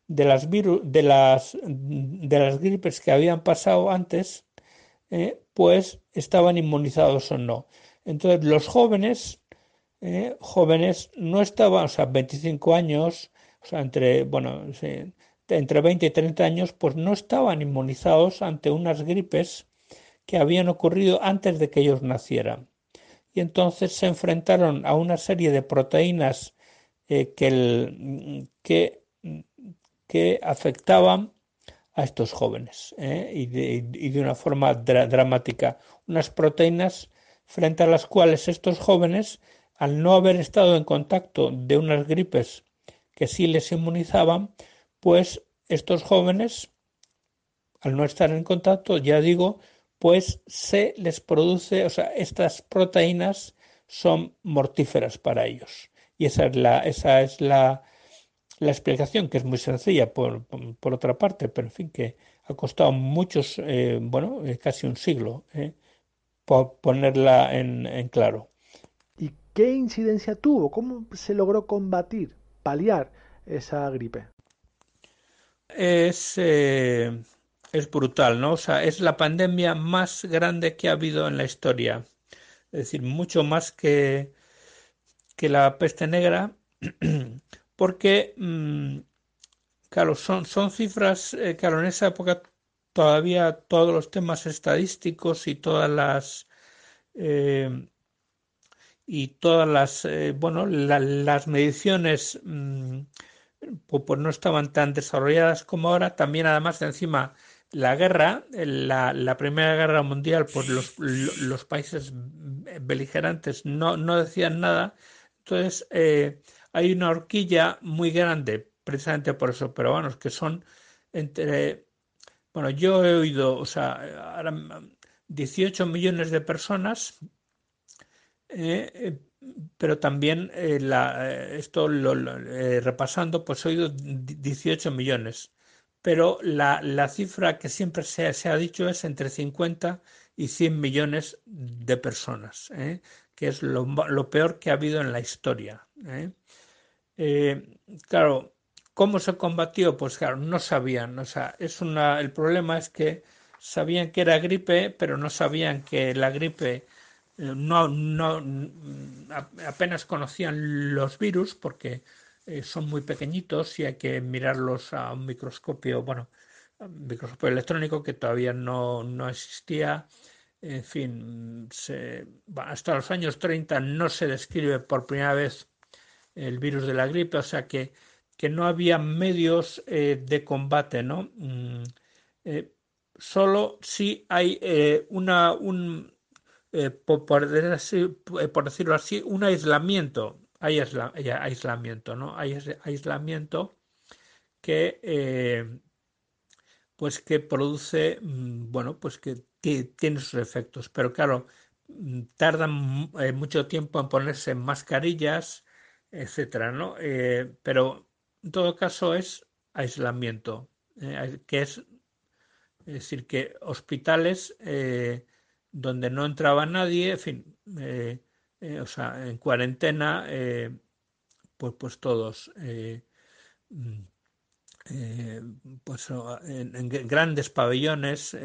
Speaker 1: de las, de las, de las gripes que habían pasado antes, eh, pues estaban inmunizados o no. Entonces los jóvenes, eh, jóvenes no estaban, o sea, 25 años, entre, bueno, entre 20 y 30 años, pues no estaban inmunizados ante unas gripes que habían ocurrido antes de que ellos nacieran y entonces se enfrentaron a una serie de proteínas eh, que, que, que, afectaban a estos jóvenes eh, y, de, una forma dramática. Unas proteínas frente a las cuales estos jóvenes, al no haber estado en contacto de unas gripes que sí les inmunizaban, pues estos jóvenes, al no estar en contacto, ya digo, pues se les produce, o sea, estas proteínas son mortíferas para ellos. Y esa es la, esa es la, la explicación, que es muy sencilla por, por, otra parte, pero en fin, que ha costado muchos, eh, bueno, eh, casi un siglo, eh, ponerla en, en, claro.
Speaker 3: ¿Y qué incidencia tuvo? ¿Cómo se logró combatir, paliar esa gripe?
Speaker 1: Es es brutal, ¿no? O sea, es la pandemia más grande que ha habido en la historia. Es decir, mucho más que, que la peste negra, porque, mm, claro, son, son cifras, eh, claro, en esa época todavía todos los temas estadísticos y todas las... Eh, y todas las, eh, bueno, las mediciones mm, pues no estaban tan desarrolladas como ahora. También, además, encima la guerra, la, la, Primera Guerra Mundial, pues los, los países beligerantes no, no, decían nada. Entonces, eh, hay una horquilla muy grande, precisamente por eso, pero bueno, que son entre. Bueno, yo he oído, o sea, ahora 18 millones de personas, eh, eh, pero también la, esto lo, repasando, pues he oído 18 millones pero la, la cifra que siempre se, se, ha dicho es entre 50 y 100 millones de personas, ¿eh? que es lo, lo, peor que ha habido en la historia. ¿eh? Eh, claro, ¿Cómo se combatió? Pues claro, no sabían. O sea, es una, el problema es que sabían que era gripe, pero no sabían que la gripe eh, no, no apenas conocían los virus porque eh, son muy pequeñitos y hay que mirarlos a un microscopio, bueno, microscopio electrónico que todavía no, no existía. En fin, hasta los años 30 no se describe por primera vez el virus de la gripe, o sea que, que no había medios eh, de combate, ¿no? Mm, eh, solo si hay una, un, por, por, decirlo así, un aislamiento, hay aislamiento, ¿no? Hay aislamiento que, pues que produce, mm, bueno, pues que tiene sus efectos, pero claro, mm, tardan mucho tiempo en ponerse mascarillas, etcétera, ¿no? Eh, pero en todo caso es aislamiento, eh, que es, decir, que hospitales eh, donde no entraba nadie, en fin, o sea, en cuarentena, pues, pues todos. Mm, pues en, grandes pabellones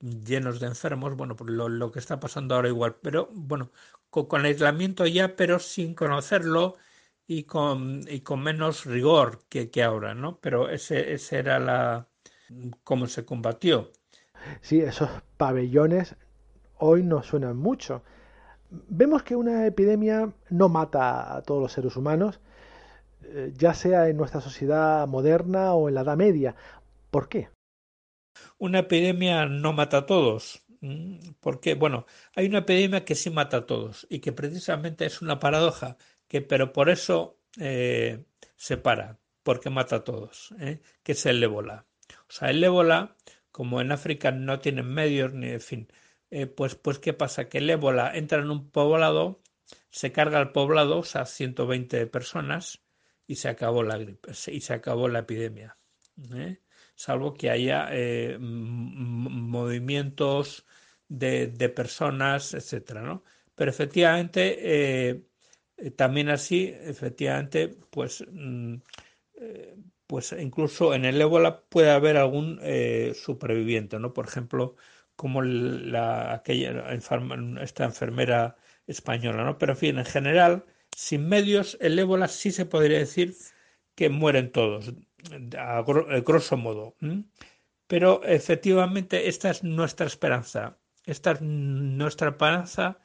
Speaker 1: llenos de enfermos, bueno, pues lo, que está pasando ahora igual, pero bueno, con, con aislamiento ya, pero sin conocerlo y con, y con menos rigor que, que ahora, ¿no? Pero ese, ese era la cómo se combatió.
Speaker 3: Sí, esos pabellones hoy no suenan mucho. Vemos que una epidemia no mata a todos los seres humanos, eh, ya sea en nuestra sociedad moderna o en la Edad Media. ¿Por qué?
Speaker 1: Una epidemia no mata a todos. Porque, bueno, hay una epidemia que sí mata a todos y que precisamente es una paradoja que pero por eso eh, se para, porque mata a todos, ¿eh? que es el ébola. O sea, el ébola, como en África no tienen medios ni en fin, eh, pues, pues ¿qué pasa? Que el ébola entra en un poblado, se carga el poblado, o sea, 120 personas, y se acabó la gripe, y se acabó la epidemia. Salvo que haya movimientos de, de, personas, etcétera, ¿no? Pero efectivamente eh, también así, efectivamente, pues, mm, eh, pues incluso en el ébola puede haber algún eh, superviviente, ¿no? Por ejemplo, como la, aquella esta enfermera española, ¿no? Pero en fin, en general, sin medios, el ébola sí se podría decir que mueren todos, a grosso modo. Pero efectivamente esta es nuestra esperanza. Esta es nuestra esperanza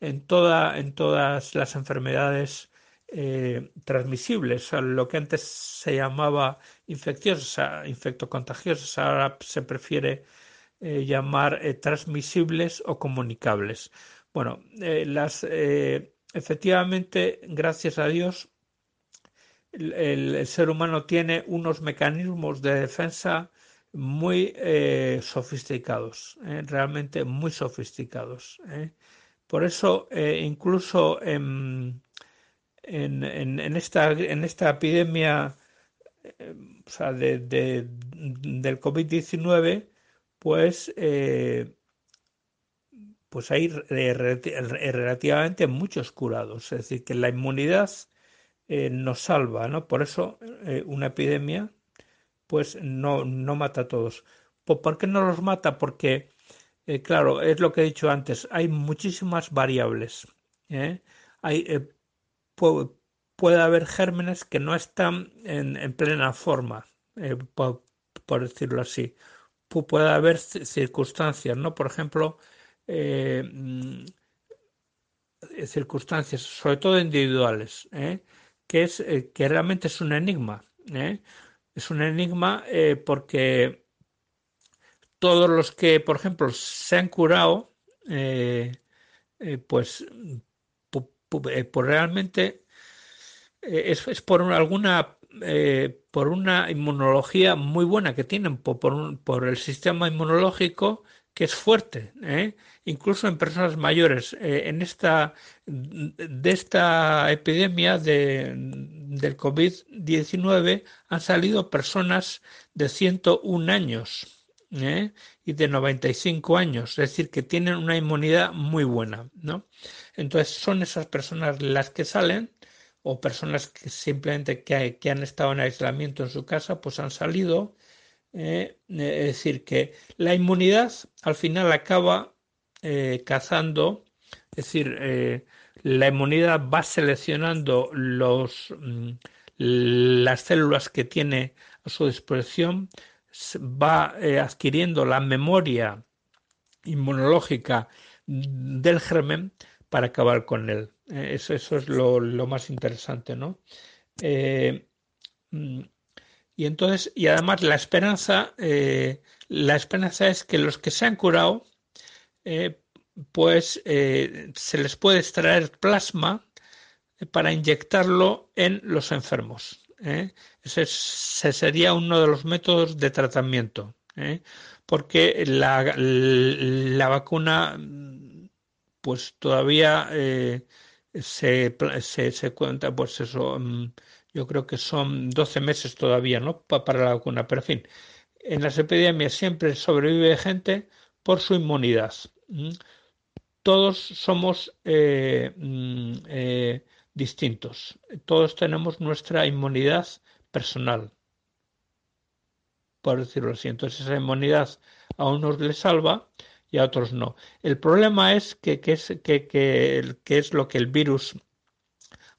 Speaker 1: en, toda, en todas las enfermedades eh, transmisibles, lo que antes se llamaba infecciosas, infectocontagiosas, ahora se prefiere eh, llamar eh, transmisibles o comunicables. Bueno, las, efectivamente, gracias a Dios, el, ser humano tiene unos mecanismos de defensa muy sofisticados, realmente muy sofisticados. Por eso, eh, incluso en, en, esta, en esta epidemia eh, de, del COVID-19, pues, eh, pues hay relativamente muchos curados. Es decir, que la inmunidad nos salva, ¿no? Por eso una epidemia pues no, no mata a todos. ¿Por qué no los mata? Porque eh, claro, es lo que he dicho antes, hay muchísimas variables. ¿eh? Hay, eh, puede, haber gérmenes que no están en, plena forma, por, decirlo así. Puede haber circunstancias, ¿no? Por ejemplo, mm, circunstancias, sobre todo individuales, que es que realmente es un enigma. Es un enigma porque todos los que, por ejemplo, se han curado, eh, eh, pues, eh, por realmente es, por alguna por una inmunología muy buena que tienen por, el sistema inmunológico que es fuerte, incluso en personas mayores. en esta de esta epidemia de, del COVID-19 han salido personas de 101 años ¿eh? y de 95 años, es decir, que tienen una inmunidad muy buena, ¿no? Entonces son esas personas las que salen, o personas que simplemente que, que han estado en aislamiento en su casa, pues han salido. Eh, es decir, que la inmunidad al final acaba eh, cazando, es decir, eh, la inmunidad va seleccionando los, mm, las células que tiene a su disposición, va adquiriendo la memoria inmunológica del germen para acabar con él. Eso, eso es lo, lo, más interesante, ¿no? Eh, mm, y entonces, y además la esperanza, eh, la esperanza es que los que se han curado, eh, pues eh, se les puede extraer plasma para inyectarlo en los enfermos. Ese, ese, sería uno de los métodos de tratamiento, porque la, la, vacuna, pues todavía se, se, se, cuenta, pues eso, mm, yo creo que son 12 meses todavía, ¿no? Para la vacuna, pero en fin, en las epidemias siempre sobrevive gente por su inmunidad. Todos somos eh, mm, eh, distintos, todos tenemos nuestra inmunidad personal, por decirlo así. Entonces esa inmunidad a unos les salva y a otros no. El problema es que, que, es, es lo que el virus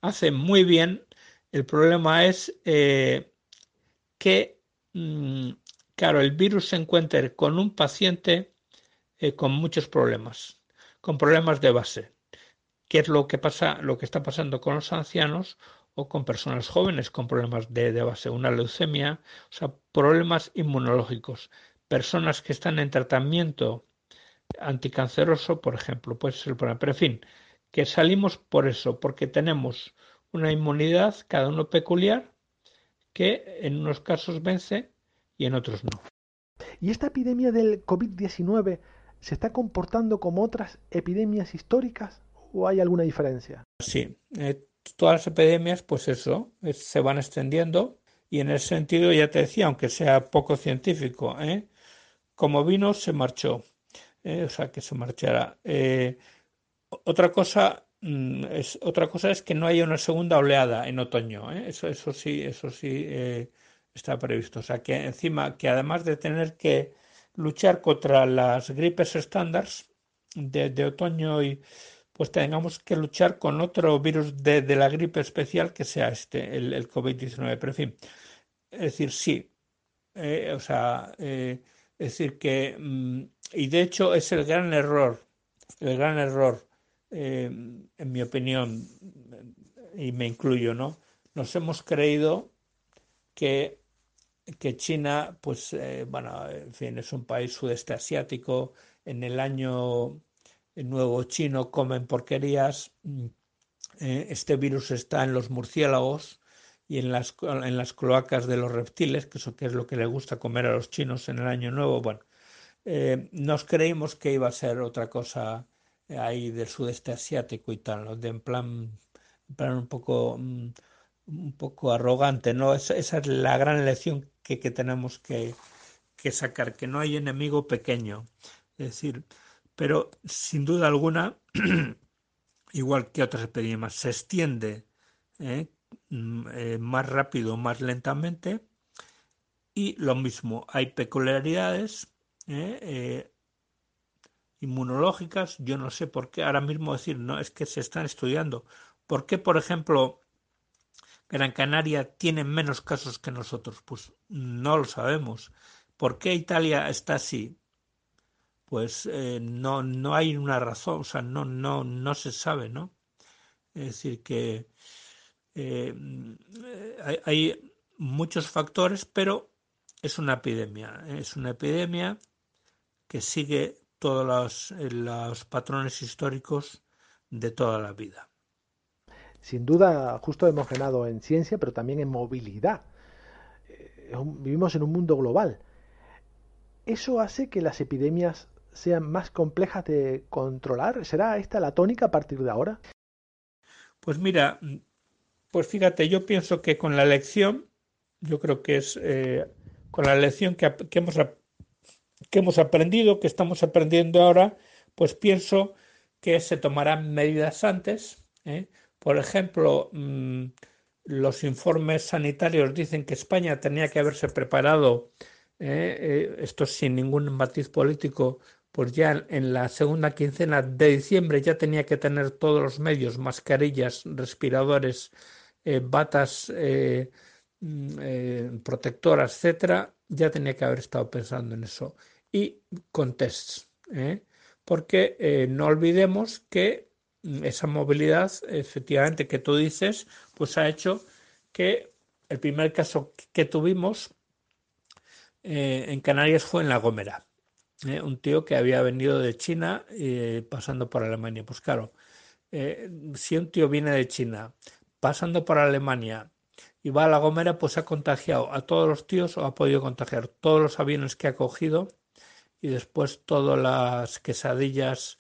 Speaker 1: hace muy bien. El problema es eh, que, mmm, claro, el virus se encuentre con un paciente eh, con muchos problemas, con problemas de base, que es lo que pasa, lo que está pasando con los ancianos o con personas jóvenes con problemas de, de base, una leucemia, o sea, problemas inmunológicos, personas que están en tratamiento anticanceroso, por ejemplo, puede ser el problema. Pero en fin, que salimos por eso, porque tenemos una inmunidad, cada uno peculiar, que en unos casos vence y en otros no.
Speaker 3: ¿Y esta epidemia del COVID-19 se está comportando como otras epidemias históricas o hay alguna diferencia?
Speaker 1: Sí, eh, todas las epidemias, pues eso, es, se van extendiendo y en ese sentido ya te decía, aunque sea poco científico, ¿eh? como vino se marchó eh, o sea, que se marchara. Eh, otra cosa mm, es otra cosa es que no haya una segunda oleada en otoño. ¿eh? Eso, eso sí, eso sí eh, está previsto. O sea, que encima, que además de tener que luchar contra las gripes estándares de, de otoño y pues tengamos que luchar con otro virus de, la gripe especial que sea este, el, el COVID-19. Pero en fin, es decir, sí. Eh, o sea, eh, es decir, que mm, y de hecho es el gran error, el gran error, eh, en mi opinión, y me incluyo, ¿no? Nos hemos creído que, que China, pues, eh, bueno, en fin, es un país sudeste asiático, en el año nuevo chino comen porquerías, eh, este virus está en los murciélagos y en las, en las cloacas de los reptiles, que eso que es lo que le gusta comer a los chinos en el año nuevo, bueno, eh, nos creímos que iba a ser otra cosa ahí del sudeste asiático y tal, de en plan, plan un poco mm, un poco arrogante, ¿no? Esa, esa es la gran lección que, que tenemos que, que, sacar, que no hay enemigo pequeño. Es decir, pero sin duda alguna, igual que otras epidemias, se extiende ¿eh? Mm, eh, más rápido, más lentamente, y lo mismo, hay peculiaridades ¿eh? Eh, inmunológicas, yo no sé por qué, ahora mismo decir, no, es que se están estudiando. ¿Por qué, por ejemplo, Gran Canaria tiene menos casos que nosotros? Pues no lo sabemos. ¿Por qué Italia está así? Pues eh, no, no hay una razón, o sea, no, no, no se sabe, ¿no? Es decir, que hay, hay muchos factores, pero es una epidemia. Es una epidemia que sigue todos los, los patrones históricos de toda la vida.
Speaker 3: Sin duda, justo hemos ganado en ciencia, pero también en movilidad. Eh, vivimos en un mundo global. ¿Eso hace que las epidemias sean más complejas de controlar? ¿Será esta la tónica a partir de ahora?
Speaker 1: Pues mira, pues fíjate, yo pienso que con la lección, yo creo que es eh, con la lección que, que hemos que hemos aprendido, que estamos aprendiendo ahora, pues pienso que se tomarán medidas antes, ¿eh? Por ejemplo, mm, los informes sanitarios dicen que España tenía que haberse preparado, eh, eh, esto sin ningún matiz político, pues ya en la segunda quincena de diciembre ya tenía que tener todos los medios, mascarillas, respiradores, batas mm, protectoras, etcétera, ya tenía que haber estado pensando en eso. Y con tests, porque no olvidemos que esa movilidad, efectivamente, que tú dices, pues ha hecho que el primer caso que tuvimos eh, en Canarias fue en La Gomera. Eh, un tío que había venido de China eh, pasando por Alemania. Pues claro, si un tío viene de China pasando por Alemania y va a La Gomera, pues ha contagiado a todos los tíos o ha podido contagiar todos los aviones que ha cogido y después todas las quesadillas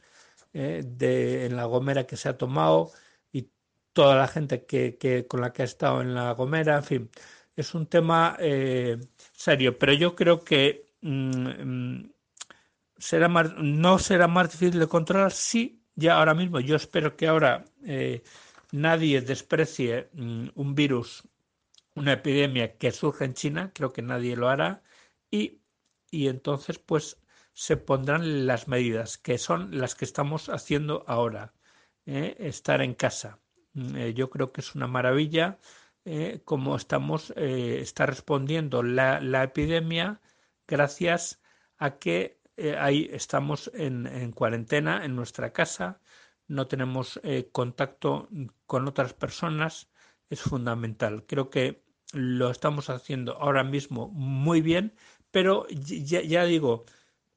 Speaker 1: eh, de, en La Gomera que se ha tomado y toda la gente que, con la que ha estado en La Gomera, en fin, es un tema eh, serio, pero yo creo que mm, mm, será no será más difícil de controlar si ya ahora mismo, yo espero que ahora eh, nadie desprecie mm, un virus, una epidemia que surge en China, creo que nadie lo hará, y, y entonces pues se pondrán las medidas, que son las que estamos haciendo ahora. ¿eh? Estar en casa. Mm, eh, yo creo que es una maravilla ¿eh? cómo estamos, está respondiendo la, la, epidemia gracias a que ahí estamos en, en, cuarentena en nuestra casa, no tenemos contacto con otras personas, es fundamental. Creo que lo estamos haciendo ahora mismo muy bien, pero ya, digo,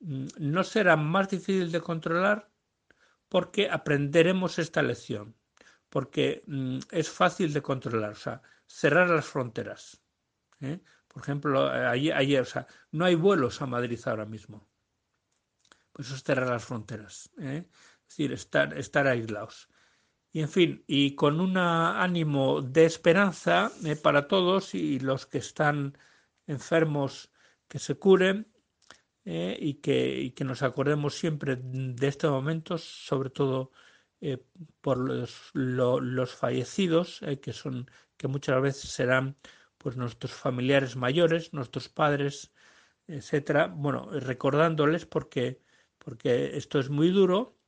Speaker 1: no será más difícil de controlar porque aprenderemos esta lección, porque mm, es fácil de controlar, o sea, cerrar las fronteras. ¿eh? Por ejemplo, ayer, o sea, no hay vuelos a Madrid ahora mismo. Pues eso es cerrar las fronteras, ¿eh? es decir, estar, estar aislados. Y en fin, y con un ánimo de esperanza ¿eh? para todos y los que están enfermos que se curen eh, y, que, que, nos acordemos siempre de estos momentos, sobre todo eh, por los, los fallecidos, eh, que son que muchas veces serán pues nuestros familiares mayores, nuestros padres, etcétera. Bueno, recordándoles porque porque esto es muy duro,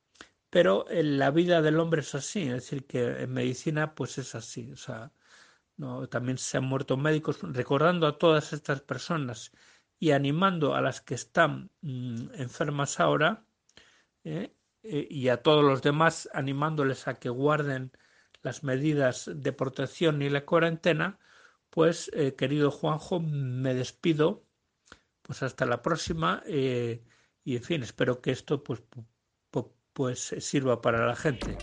Speaker 1: pero en la vida del hombre es así, es decir que en medicina pues es así, o sea, no, también se han muerto médicos recordando a todas estas personas y animando a las que están mm, enfermas ahora ¿eh? Eh, y a todos los demás animándoles a que guarden las medidas de protección y la cuarentena, pues eh, querido Juanjo, me despido, pues hasta la próxima y en fin, espero que esto pues, pues sirva para la gente.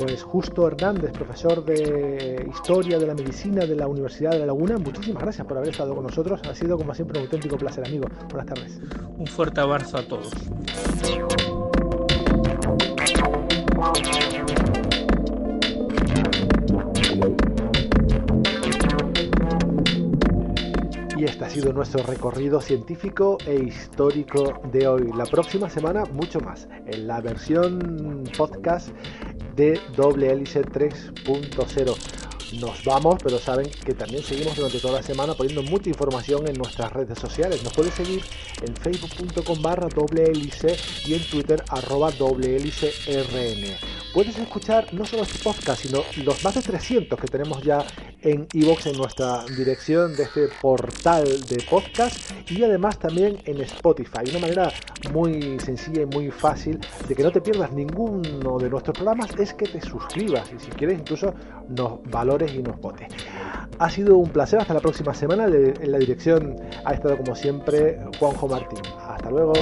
Speaker 3: Pues Justo Hernández, profesor de Historia de la Medicina de la Universidad de La Laguna, muchísimas gracias por haber estado con nosotros. Ha sido como siempre un auténtico placer, amigo. Buenas tardes.
Speaker 1: Un fuerte abrazo a todos.
Speaker 3: Y este ha sido nuestro recorrido científico e histórico de hoy. La próxima semana mucho más. En la versión podcast de doble hélice 3.0. Nos vamos, pero saben que también seguimos durante toda la semana poniendo mucha información en nuestras redes sociales. Nos puedes seguir en facebook.com barra doble y en twitter arroba doble rn. Puedes escuchar no solo este podcast, sino los más de 300 que tenemos ya en iVoox en nuestra dirección de este portal de podcast y además también en Spotify. Una manera muy sencilla y muy fácil de que no te pierdas ninguno de nuestros programas es que te suscribas y si quieres incluso nos valores y nos votes. Ha sido un placer, hasta la próxima semana. En la dirección ha estado como siempre Juanjo Martín. Hasta luego.